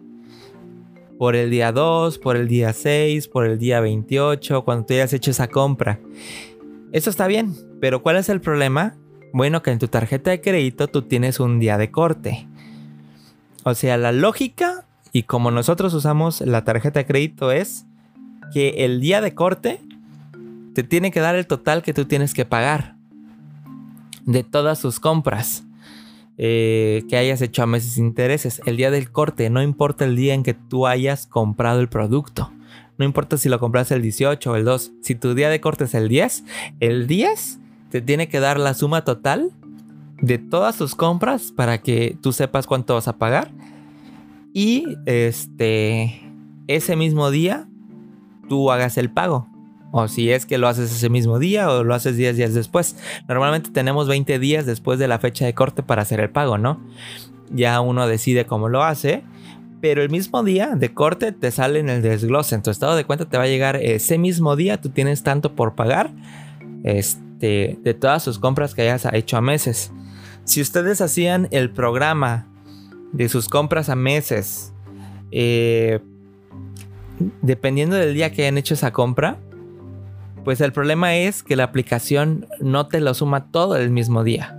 por el día 2, por el día 6, por el día 28, cuando tú hayas hecho esa compra. Eso está bien, pero ¿cuál es el problema? Bueno, que en tu tarjeta de crédito tú tienes un día de corte. O sea, la lógica y como nosotros usamos la tarjeta de crédito es que el día de corte te tiene que dar el total que tú tienes que pagar de todas tus compras eh, que hayas hecho a meses intereses. El día del corte, no importa el día en que tú hayas comprado el producto. No importa si lo compraste el 18 o el 2. Si tu día de corte es el 10, el 10 te tiene que dar la suma total de todas tus compras para que tú sepas cuánto vas a pagar. Y este ese mismo día tú hagas el pago. O si es que lo haces ese mismo día o lo haces 10 días después. Normalmente tenemos 20 días después de la fecha de corte para hacer el pago, ¿no? Ya uno decide cómo lo hace pero el mismo día de corte te sale en el desglose. En tu estado de cuenta te va a llegar ese mismo día. Tú tienes tanto por pagar este, de todas sus compras que hayas hecho a meses. Si ustedes hacían el programa de sus compras a meses, eh, dependiendo del día que hayan hecho esa compra, pues el problema es que la aplicación no te lo suma todo el mismo día.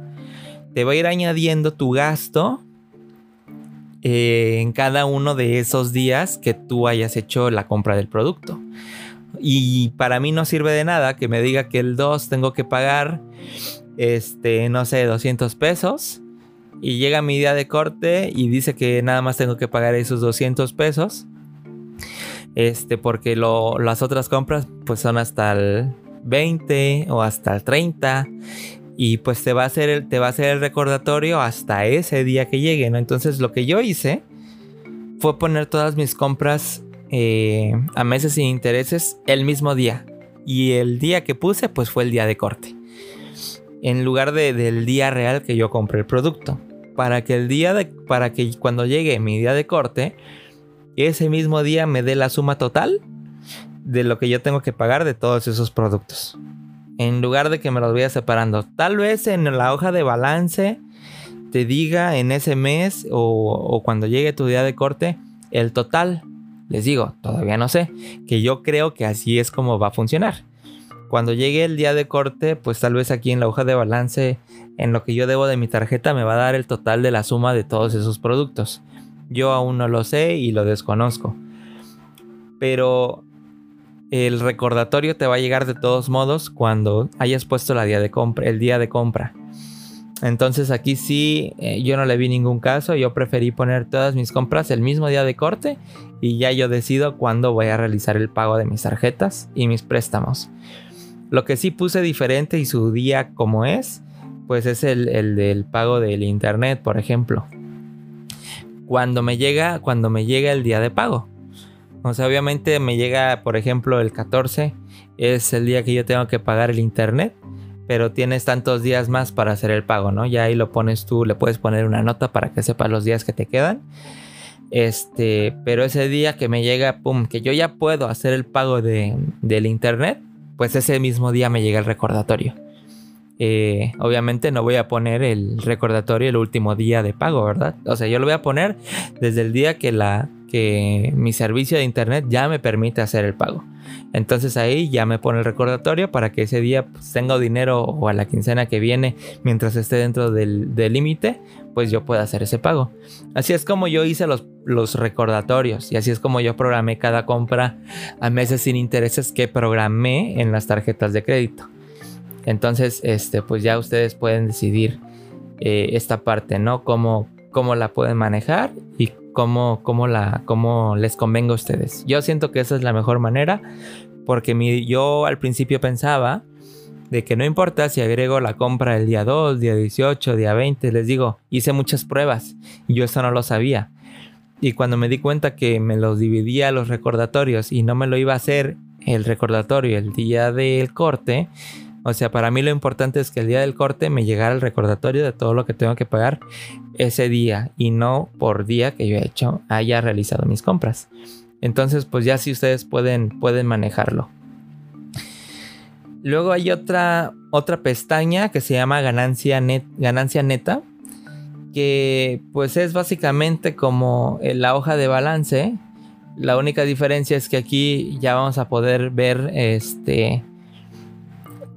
Te va a ir añadiendo tu gasto eh, en cada uno de esos días que tú hayas hecho la compra del producto. Y para mí no sirve de nada que me diga que el 2 tengo que pagar, este, no sé, 200 pesos. Y llega mi día de corte y dice que nada más tengo que pagar esos 200 pesos. Este, porque las otras compras pues son hasta el 20 o hasta el 30 y pues te va a hacer el, te va a recordatorio hasta ese día que llegue, ¿no? Entonces lo que yo hice fue poner todas mis compras eh, a meses sin intereses el mismo día. Y el día que puse pues fue el día de corte. En lugar de, del día real que yo compré el producto. Para que el día de, para que cuando llegue mi día de corte, ese mismo día me dé la suma total de lo que yo tengo que pagar de todos esos productos en lugar de que me los vaya separando. Tal vez en la hoja de balance te diga en ese mes o, cuando llegue tu día de corte el total. Les digo, todavía no sé, que yo creo que así es como va a funcionar. Cuando llegue el día de corte, pues tal vez aquí en la hoja de balance, en lo que yo debo de mi tarjeta, me va a dar el total de la suma de todos esos productos. Yo aún no lo sé y lo desconozco. Pero el recordatorio te va a llegar de todos modos cuando hayas puesto la día de compra, el día de compra. Entonces aquí sí, eh, yo no le vi ningún caso, yo preferí poner todas mis compras el mismo día de corte y ya yo decido cuándo voy a realizar el pago de mis tarjetas y mis préstamos. Lo que sí puse diferente y su día como es, pues es el, el del pago del internet, por ejemplo. Cuando me llega, cuando me llega el día de pago. O sea, obviamente me llega, por ejemplo, el 14, es el día que yo tengo que pagar el internet, pero tienes tantos días más para hacer el pago, ¿no? Ya ahí lo pones tú, le puedes poner una nota para que sepas los días que te quedan. Este, pero ese día que me llega, pum, que yo ya puedo hacer el pago de, del internet, pues ese mismo día me llega el recordatorio. Eh, obviamente no voy a poner el recordatorio el último día de pago, ¿verdad? O sea, yo lo voy a poner desde el día que mi servicio de internet ya me permite hacer el pago. Entonces ahí ya me pone el recordatorio para que ese día pues, tenga dinero o a la quincena que viene mientras esté dentro del límite, pues yo pueda hacer ese pago. Así es como yo hice los recordatorios y así es como yo programé cada compra a meses sin intereses que programé en las tarjetas de crédito. Entonces, este, pues ya ustedes pueden decidir eh, esta parte, ¿no? Cómo, cómo la pueden manejar y cómo, la, les convenga a ustedes. Yo siento que esa es la mejor manera porque mi, yo al principio pensaba de que no importa si agrego la compra el día 2, día 18, día 20, les digo, hice muchas pruebas y yo eso no lo sabía. Y cuando me di cuenta que me los dividía los recordatorios y no me lo iba a hacer el recordatorio el día del corte, o sea, para mí lo importante es que el día del corte me llegara el recordatorio de todo lo que tengo que pagar ese día y no por día que yo he hecho, haya realizado mis compras. Entonces, pues ya si ustedes pueden, pueden manejarlo. Luego hay otra, otra pestaña que se llama ganancia, net, ganancia neta, que pues es básicamente como la hoja de balance. La única diferencia es que aquí ya vamos a poder ver este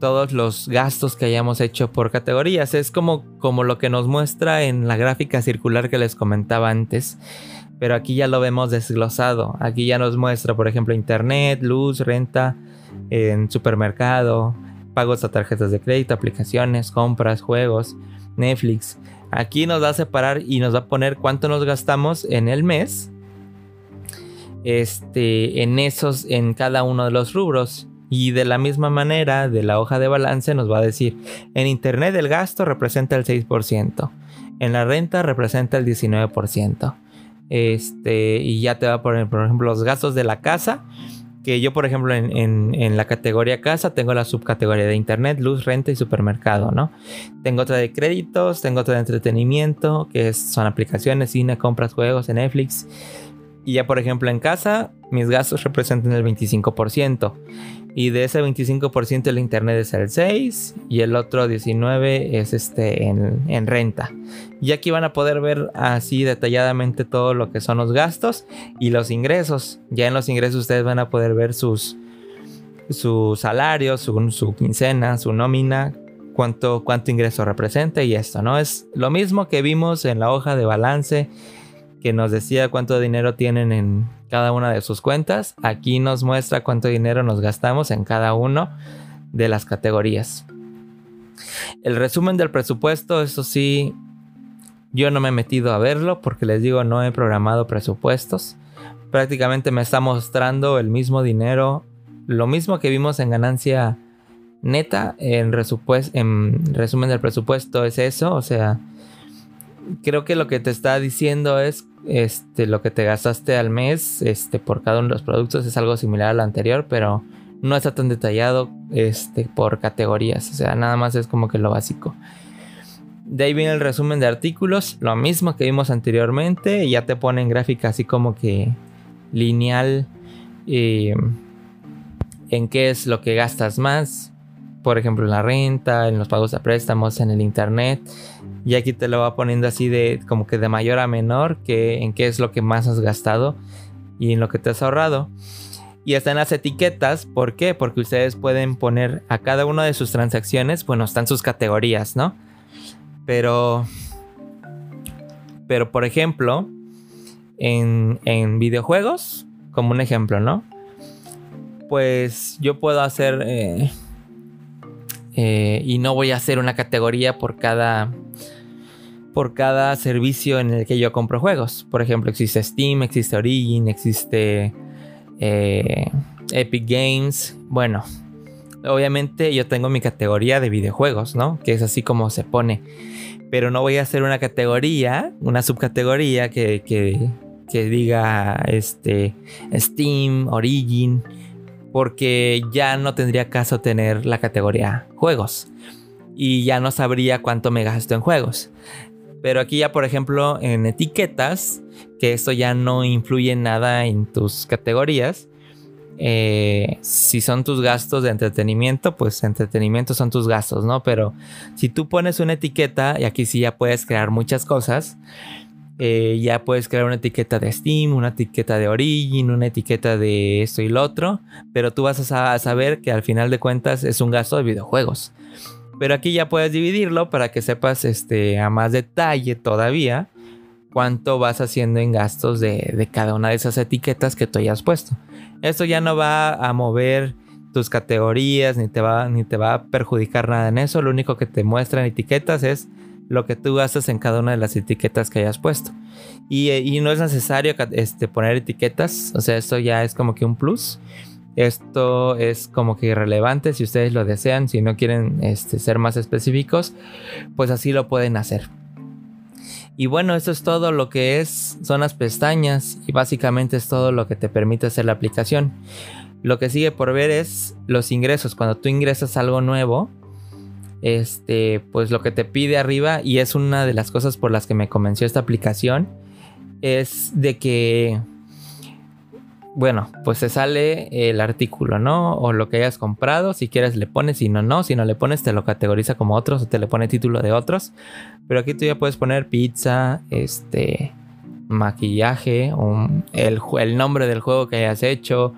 todos los gastos que hayamos hecho por categorías. Es como, como lo que nos muestra en la gráfica circular que les comentaba antes. Pero aquí ya lo vemos desglosado. Aquí ya nos muestra, por ejemplo, internet, luz, renta, en supermercado, pagos a tarjetas de crédito, aplicaciones, compras, juegos, Netflix. Aquí nos va a separar y nos va a poner cuánto nos gastamos en el mes. Este, en esos, en cada uno de los rubros. Y de la misma manera, de la hoja de balance nos va a decir, en Internet el gasto representa el 6%, en la renta representa el 19%. Este, y ya te va a poner, por ejemplo, los gastos de la casa, que yo, por ejemplo, en, la categoría casa tengo la subcategoría de Internet, luz, renta y supermercado, ¿no? Tengo otra de créditos, tengo otra de entretenimiento, que son aplicaciones, cine, compras, juegos en Netflix. Y ya, por ejemplo, en casa, mis gastos representan el 25%. Y de ese 25% el internet es el 6 y el otro 19 es este en, renta. Y aquí van a poder ver así detalladamente todo lo que son los gastos y los ingresos. Ya en los ingresos ustedes van a poder ver sus su salario, su, su quincena, su nómina, cuánto, cuánto ingreso representa y esto, ¿no? Es lo mismo que vimos en la hoja de balance que nos decía cuánto dinero tienen en cada una de sus cuentas. Aquí nos muestra cuánto dinero nos gastamos en cada uno de las categorías. El resumen del presupuesto, eso sí, yo no me he metido a verlo porque les digo, no he programado presupuestos. Prácticamente me está mostrando el mismo dinero, lo mismo que vimos en ganancia neta, en, en resumen del presupuesto es eso, o sea, creo que lo que te está diciendo es este, lo que te gastaste al mes este, por cada uno de los productos es algo similar al anterior, pero no está tan detallado este, por categorías. O sea, nada más es como que lo básico. De ahí viene el resumen de artículos, lo mismo que vimos anteriormente, y ya te ponen gráfica así como que lineal eh, en qué es lo que gastas más, por ejemplo en la renta, en los pagos de préstamos, en el internet, y aquí te lo va poniendo así de como que de mayor a menor, que en qué es lo que más has gastado y en lo que te has ahorrado. Y están las etiquetas, ¿por qué? Porque ustedes pueden poner a cada una de sus transacciones, bueno, están sus categorías, ¿no? Pero, pero por ejemplo, en, en videojuegos, como un ejemplo, ¿no? Pues yo puedo hacer... Eh, eh, y no voy a hacer una categoría por cada por cada servicio en el que yo compro juegos. Por ejemplo, existe Steam, existe Origin, existe eh, Epic Games. Bueno, obviamente yo tengo mi categoría de videojuegos, ¿no? Que es así como se pone. Pero no voy a hacer una categoría, una subcategoría que, que, que diga este, Steam, Origin porque ya no tendría caso tener la categoría juegos y ya no sabría cuánto me gasto en juegos. Pero aquí ya, por ejemplo, en etiquetas, que esto ya no influye nada en tus categorías. Eh, si son tus gastos de entretenimiento, pues entretenimiento son tus gastos, ¿no? Pero si tú pones una etiqueta, y aquí sí ya puedes crear muchas cosas, eh, ya puedes crear una etiqueta de Steam, una etiqueta de Origin, una etiqueta de esto y lo otro, pero tú vas a saber que al final de cuentas es un gasto de videojuegos. Pero aquí ya puedes dividirlo para que sepas este, a más detalle todavía cuánto vas haciendo en gastos de, cada una de esas etiquetas que tú hayas puesto. Esto ya no va a mover tus categorías ni te va, ni te va a perjudicar nada en eso. Lo único que te muestran etiquetas es lo que tú gastas en cada una de las etiquetas que hayas puesto. Y, eh, no es necesario este, poner etiquetas, o sea, esto ya es como que un plus. Esto es como que irrelevante si ustedes lo desean, si no quieren este, ser más específicos, pues así lo pueden hacer. Y bueno, esto es todo lo que es, son las pestañas y básicamente es todo lo que te permite hacer la aplicación. Lo que sigue por ver es los ingresos. Cuando tú ingresas algo nuevo, este, pues lo que te pide arriba, y es una de las cosas por las que me convenció esta aplicación, es de que, bueno, pues se sale el artículo, ¿no? O lo que hayas comprado, si quieres le pones, si no, no, si no le pones te lo categoriza como otros o te le pone título de otros, pero aquí tú ya puedes poner pizza, este, maquillaje, el, el nombre del juego que hayas hecho,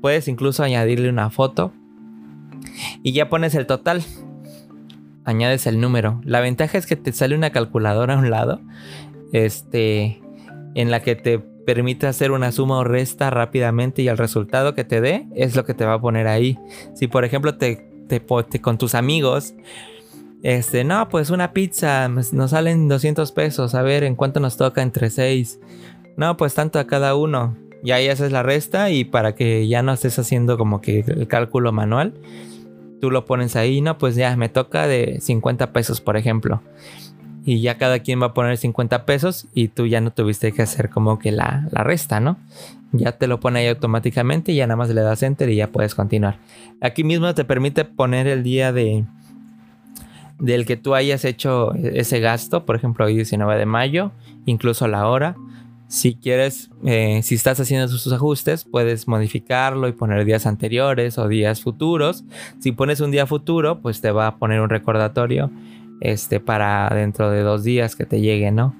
puedes incluso añadirle una foto Y ya pones el total. Añades el número. La ventaja es que te sale una calculadora a un lado. Este. En la que te permite hacer una suma o resta rápidamente y el resultado que te dé es lo que te va a poner ahí. Si por ejemplo te, te, te con tus amigos este, no, pues una pizza nos salen 200 pesos. A ver, ¿en cuánto nos toca entre 6? No, pues tanto a cada uno. Y ahí haces la resta y para que ya no estés haciendo como que el cálculo manual, tú lo pones ahí, no, pues ya me toca de 50 pesos, por ejemplo. Y ya cada quien va a poner 50 pesos y tú ya no tuviste que hacer como que la, la resta, ¿no? Ya te lo pone ahí automáticamente y ya nada más le das enter y ya puedes continuar. Aquí mismo te permite poner el día de, del que tú hayas hecho ese gasto, por ejemplo, hoy 19 de mayo, incluso la hora. Si quieres, eh, si estás haciendo sus ajustes, puedes modificarlo y poner días anteriores o días futuros. Si pones un día futuro, pues te va a poner un recordatorio este, para dentro de dos días que te llegue, ¿no?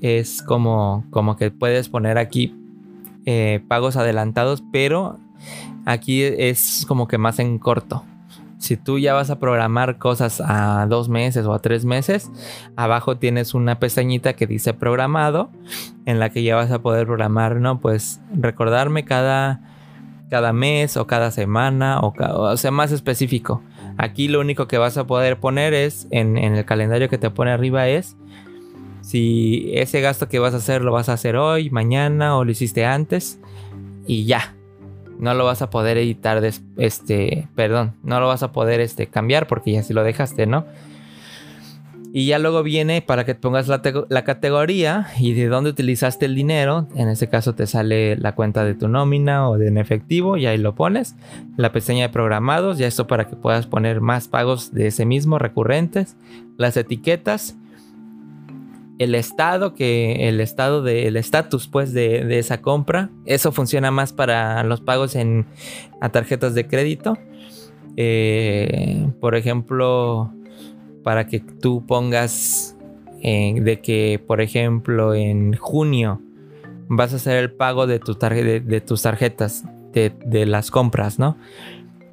Es como, como que puedes poner aquí eh, pagos adelantados, pero aquí es como que más en corto. Si tú ya vas a programar cosas a dos meses o a tres meses, abajo tienes una pestañita que dice programado, en la que ya vas a poder programar, ¿no? Pues recordarme cada, cada mes o cada semana, o, o sea, más específico. Aquí lo único que vas a poder poner es, en, en el calendario que te pone arriba es, si ese gasto que vas a hacer lo vas a hacer hoy, mañana o lo hiciste antes, y ya no lo vas a poder editar, este, perdón, no lo vas a poder este, cambiar porque ya si lo dejaste, ¿no? Y ya luego viene para que pongas la, la, categoría y de dónde utilizaste el dinero. En este caso te sale la cuenta de tu nómina o de en efectivo y ahí lo pones. La pestaña de programados, ya esto para que puedas poner más pagos de ese mismo recurrentes. Las etiquetas el estado que el estado del estatus pues de, esa compra. Eso funciona más para los pagos en a tarjetas de crédito. Eh, por ejemplo para que tú pongas eh, de que por ejemplo en junio vas a hacer el pago de, tu de, tus tarjetas de, de, las compras no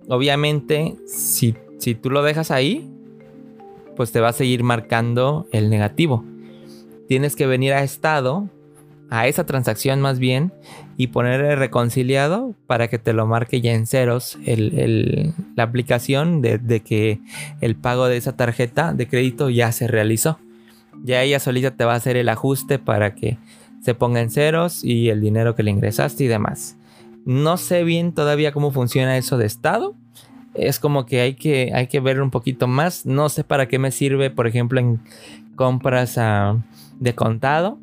obviamente si, si tú lo dejas ahí pues te va a seguir marcando el negativo tienes que venir a estado, a esa transacción más bien, y poner el reconciliado para que te lo marque ya en ceros la aplicación de, que el pago de esa tarjeta de crédito ya se realizó. Ya ella solita te va a hacer el ajuste para que se ponga en ceros y el dinero que le ingresaste y demás. No sé bien todavía cómo funciona eso de estado. Es como que hay que, hay que ver un poquito más. No sé para qué me sirve, por ejemplo, en compras a de contado,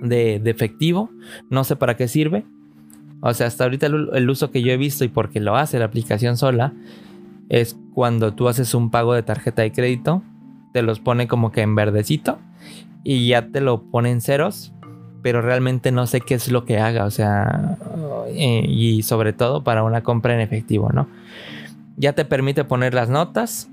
de, efectivo. No sé para qué sirve. O sea, hasta ahorita el, uso que yo he visto y porque lo hace la aplicación sola es cuando tú haces un pago de tarjeta de crédito, te los pone como que en verdecito y ya te lo pone en ceros, pero realmente no sé qué es lo que haga, o sea, eh, y sobre todo para una compra en efectivo, ¿no? Ya te permite poner las notas,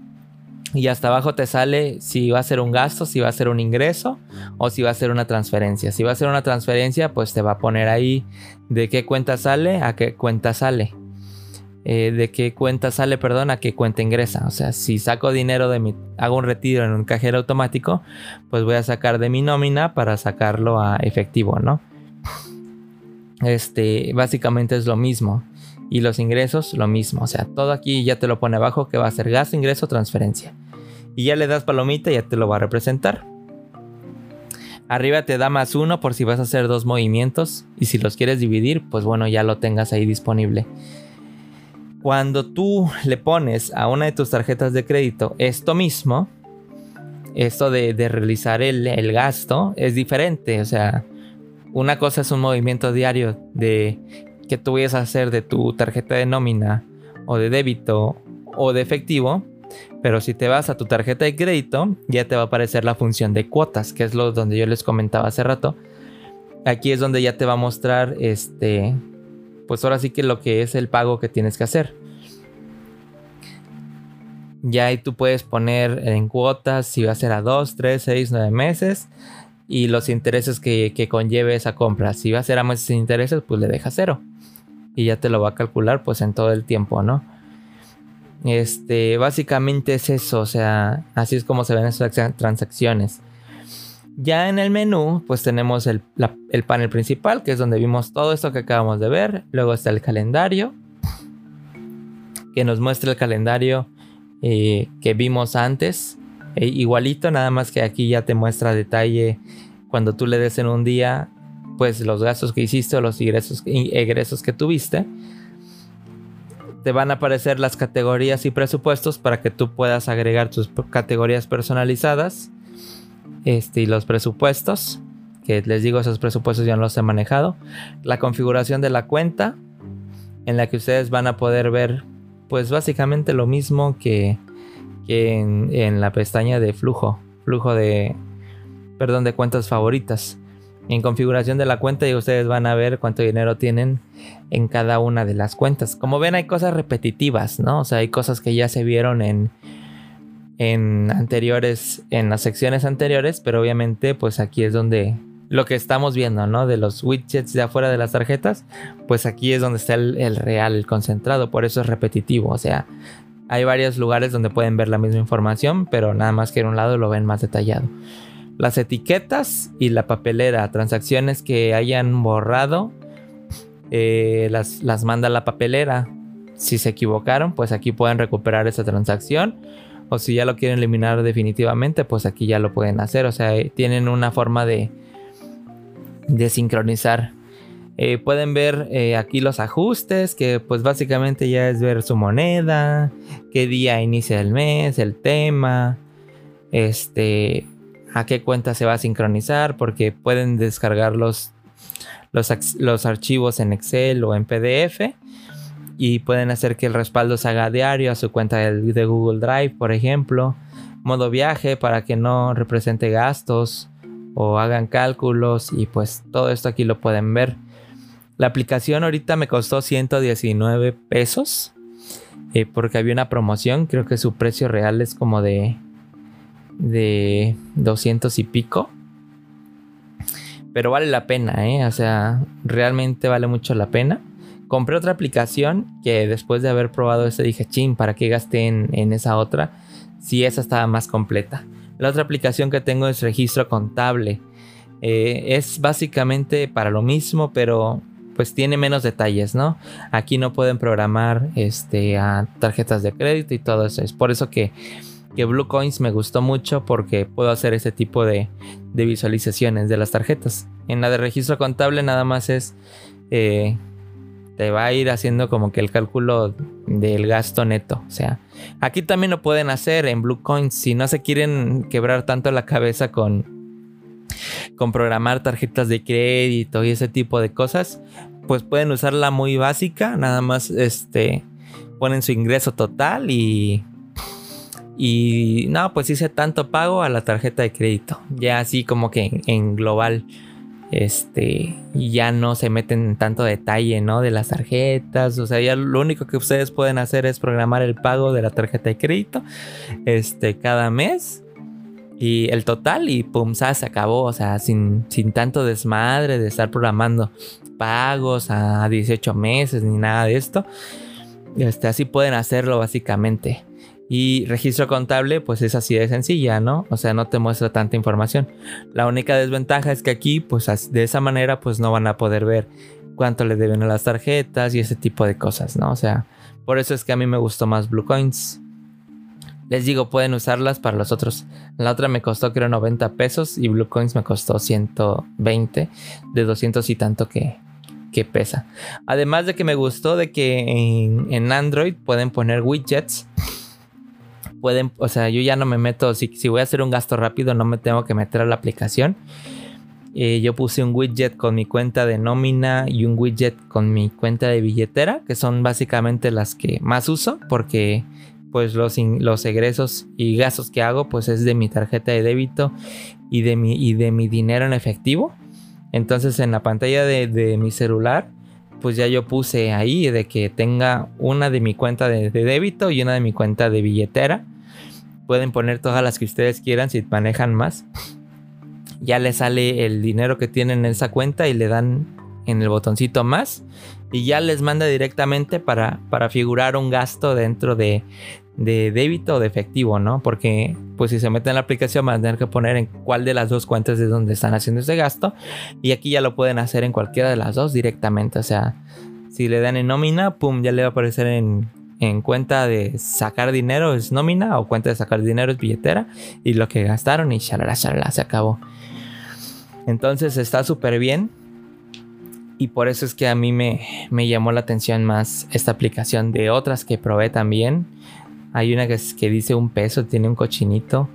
y hasta abajo te sale si va a ser un gasto, si va a ser un ingreso o si va a ser una transferencia. Si va a ser una transferencia, pues te va a poner ahí de qué cuenta sale a qué cuenta sale. Eh, de qué cuenta sale, perdón, a qué cuenta ingresa. O sea, si saco dinero de mi, hago un retiro en un cajero automático, pues voy a sacar de mi nómina para sacarlo a efectivo, ¿no? Este, básicamente es lo mismo. Y los ingresos, lo mismo. O sea, todo aquí ya te lo pone abajo que va a ser gasto, ingreso, transferencia. Y ya le das palomita y ya te lo va a representar. Arriba te da más uno por si vas a hacer dos movimientos. Y si los quieres dividir, pues bueno, ya lo tengas ahí disponible. Cuando tú le pones a una de tus tarjetas de crédito esto mismo, esto de, realizar el, el gasto, es diferente. O sea, una cosa es un movimiento diario de que tú vayas a hacer de tu tarjeta de nómina o de débito o de efectivo, pero si te vas a tu tarjeta de crédito, ya te va a aparecer la función de cuotas, que es lo donde yo les comentaba hace rato. Aquí es donde ya te va a mostrar este pues ahora sí que lo que es el pago que tienes que hacer. Ya ahí tú puedes poner en cuotas si va a ser a 2, 3, 6, 9 meses y los intereses que, que conlleve esa compra. Si va a ser a meses sin intereses, pues le deja cero y ya te lo va a calcular pues en todo el tiempo, ¿no? Este, básicamente es eso, o sea, así es como se ven esas transacciones. Ya en el menú, pues tenemos el, panel principal, que es donde vimos todo esto que acabamos de ver. Luego está el calendario, que nos muestra el calendario eh, que vimos antes. E igualito, nada más que aquí ya te muestra detalle cuando tú le des en un día, pues los gastos que hiciste o los ingresos, egresos que tuviste te van a aparecer las categorías y presupuestos para que tú puedas agregar tus categorías personalizadas este, y los presupuestos. Que les digo, esos presupuestos ya no los he manejado. La configuración de la cuenta en la que ustedes van a poder ver pues básicamente lo mismo que, que en, en la pestaña de flujo. Flujo de... Perdón, de cuentas favoritas en configuración de la cuenta y ustedes van a ver cuánto dinero tienen en cada una de las cuentas. Como ven hay cosas repetitivas, ¿no? O sea, hay cosas que ya se vieron en, en anteriores, en las secciones anteriores, pero obviamente pues aquí es donde lo que estamos viendo, ¿no? De los widgets de afuera de las tarjetas, pues aquí es donde está el, el real, el concentrado, por eso es repetitivo, o sea, hay varios lugares donde pueden ver la misma información, pero nada más que en un lado lo ven más detallado las etiquetas y la papelera, transacciones que hayan borrado, eh, las, las manda la papelera. Si se equivocaron, pues aquí pueden recuperar esa transacción. O si ya lo quieren eliminar definitivamente, pues aquí ya lo pueden hacer. O sea, eh, tienen una forma de, de sincronizar. Eh, pueden ver aquí los ajustes, que pues básicamente ya es ver su moneda, qué día inicia el mes, el tema, este, a qué cuenta se va a sincronizar, porque pueden descargar los, los, archivos en Excel o en PDF y pueden hacer que el respaldo se haga diario a su cuenta de, Google Drive, por ejemplo. Modo viaje para que no represente gastos o hagan cálculos y pues todo esto aquí lo pueden ver. La aplicación ahorita me costó 119 pesos eh, porque había una promoción, creo que su precio real es como de de 200 y pico. Pero vale la pena, ¿eh? O sea, realmente vale mucho la pena. Compré otra aplicación que después de haber probado esta dije, ching, ¿para qué gasté en, esa otra? Si esa estaba más completa. La otra aplicación que tengo es registro contable. Eh, es básicamente para lo mismo, pero pues tiene menos detalles, ¿no? Aquí no pueden programar este, a tarjetas de crédito y todo eso. Es por eso que que Blue Coins me gustó mucho porque puedo hacer ese tipo de, visualizaciones de las tarjetas. En la de registro contable nada más es... Eh, te va a ir haciendo como que el cálculo del gasto neto. O sea, aquí también lo pueden hacer en Blue Coins. Si no se quieren quebrar tanto la cabeza con, con programar tarjetas de crédito y ese tipo de cosas, pues pueden usarla muy básica. Nada más este, ponen su ingreso total y y no, pues hice tanto pago a la tarjeta de crédito. Ya así como que en, global. Este, ya no se meten en tanto detalle, ¿no? De las tarjetas. O sea, ya lo único que ustedes pueden hacer es programar el pago de la tarjeta de crédito. Este, cada mes. Y el total y pum, se acabó. O sea, sin, sin tanto desmadre de estar programando pagos a 18 meses ni nada de esto. Este, así pueden hacerlo básicamente. Y registro contable, pues es así de sencilla, ¿no? O sea, no te muestra tanta información. La única desventaja es que aquí, pues de esa manera, pues no van a poder ver cuánto le deben a las tarjetas y ese tipo de cosas, ¿no? O sea, por eso es que a mí me gustó más Blue Coins. Les digo, pueden usarlas para los otros. La otra me costó creo 90 pesos y Blue Coins me costó 120 de 200 y tanto que, que pesa. Además de que me gustó de que en, en Android pueden poner widgets pueden, o sea, yo ya no me meto, si, si voy a hacer un gasto rápido no me tengo que meter a la aplicación. Eh, yo puse un widget con mi cuenta de nómina y un widget con mi cuenta de billetera, que son básicamente las que más uso, porque pues los, los egresos y gastos que hago pues es de mi tarjeta de débito y de mi, y de mi dinero en efectivo. Entonces en la pantalla de, de mi celular pues ya yo puse ahí de que tenga una de mi cuenta de, débito y una de mi cuenta de billetera. Pueden poner todas las que ustedes quieran si manejan más. Ya le sale el dinero que tienen en esa cuenta y le dan en el botoncito más y ya les manda directamente para, para figurar un gasto dentro de, de débito o de efectivo, ¿no? Porque pues si se meten en la aplicación van a tener que poner en cuál de las dos cuentas es donde están haciendo ese gasto y aquí ya lo pueden hacer en cualquiera de las dos directamente, o sea, si le dan en nómina, pum, ya le va a aparecer en, en cuenta de sacar dinero es nómina o cuenta de sacar dinero es billetera y lo que gastaron y shalala, shalala, se acabó. Entonces está súper bien y por eso es que a mí me, me, llamó la atención más esta aplicación de otras que probé también. Hay una que, dice un peso, tiene un cochinito.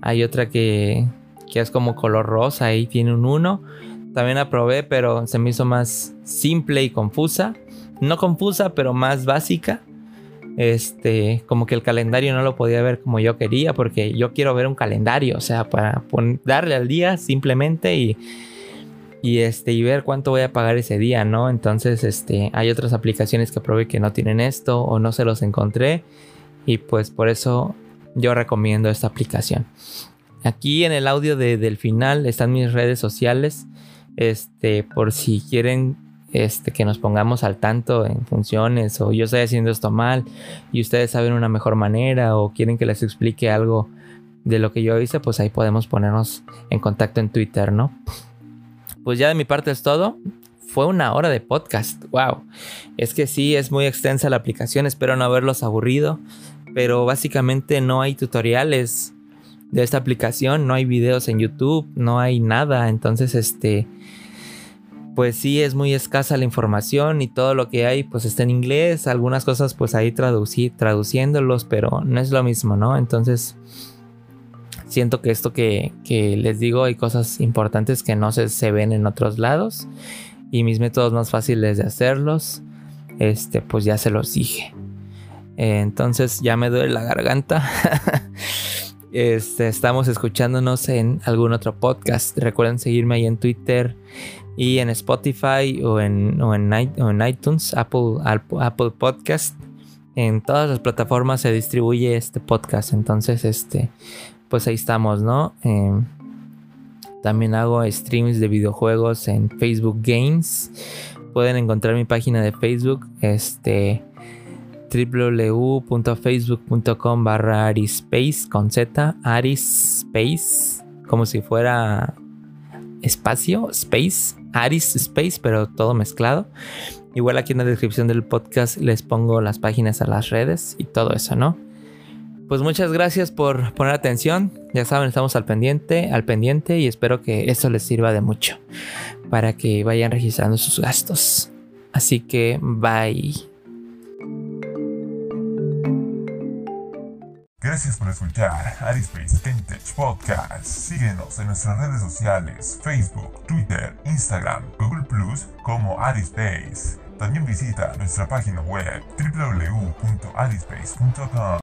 Hay otra que, que es como color rosa y tiene un 1. También la probé, pero se me hizo más simple y confusa. No confusa, pero más básica. Este, como que el calendario no lo podía ver como yo quería, porque yo quiero ver un calendario, o sea, para darle al día simplemente y y este y ver cuánto voy a pagar ese día, ¿no? Entonces, este, hay otras aplicaciones que probé que no tienen esto o no se los encontré y pues por eso yo recomiendo esta aplicación. Aquí en el audio del final están mis redes sociales, este, por si quieren este, que nos pongamos al tanto en funciones o yo estoy haciendo esto mal y ustedes saben una mejor manera o quieren que les explique algo de lo que yo hice, pues ahí podemos ponernos en contacto en Twitter, ¿no? pues ya de mi parte es todo. Fue una hora de podcast. Wow. Es que sí, es muy extensa la aplicación. Espero no haberlos aburrido. Pero básicamente no hay tutoriales de esta aplicación. No hay videos en YouTube. No hay nada. Entonces, este. Pues sí, es muy escasa la información y todo lo que hay pues está en inglés. Algunas cosas pues ahí traducí, traduciéndolos, pero no es lo mismo, ¿no? Entonces siento que esto que, les digo hay cosas importantes que no se, se, ven en otros lados y mis métodos más fáciles de hacerlos, este, pues ya se los dije. entonces ya me duele la garganta. este, estamos escuchándonos en algún otro podcast. Recuerden seguirme ahí en Twitter y en Spotify o en, o en, iTunes, Apple, Apple Podcast. En todas las plataformas se distribuye este podcast. Entonces, este, pues ahí estamos, ¿no? Em, también hago streams de videojuegos en Facebook Games. Pueden encontrar mi página de Facebook, este www.facebook.com barra arispace con Z, arispace, como si fuera espacio, space, aris space, pero todo mezclado. Igual aquí en la descripción del podcast les pongo las páginas a las redes y todo eso, ¿no? pues muchas gracias por poner atención. Ya saben, estamos al pendiente, al pendiente y espero que esto les sirva de mucho para que vayan registrando sus gastos. Así que bye. Gracias por escuchar Arispace Vintage Podcast. Síguenos en nuestras redes sociales, Facebook, Twitter, Instagram, Google Plus como Arispace. También visita nuestra página web www.arispace.com.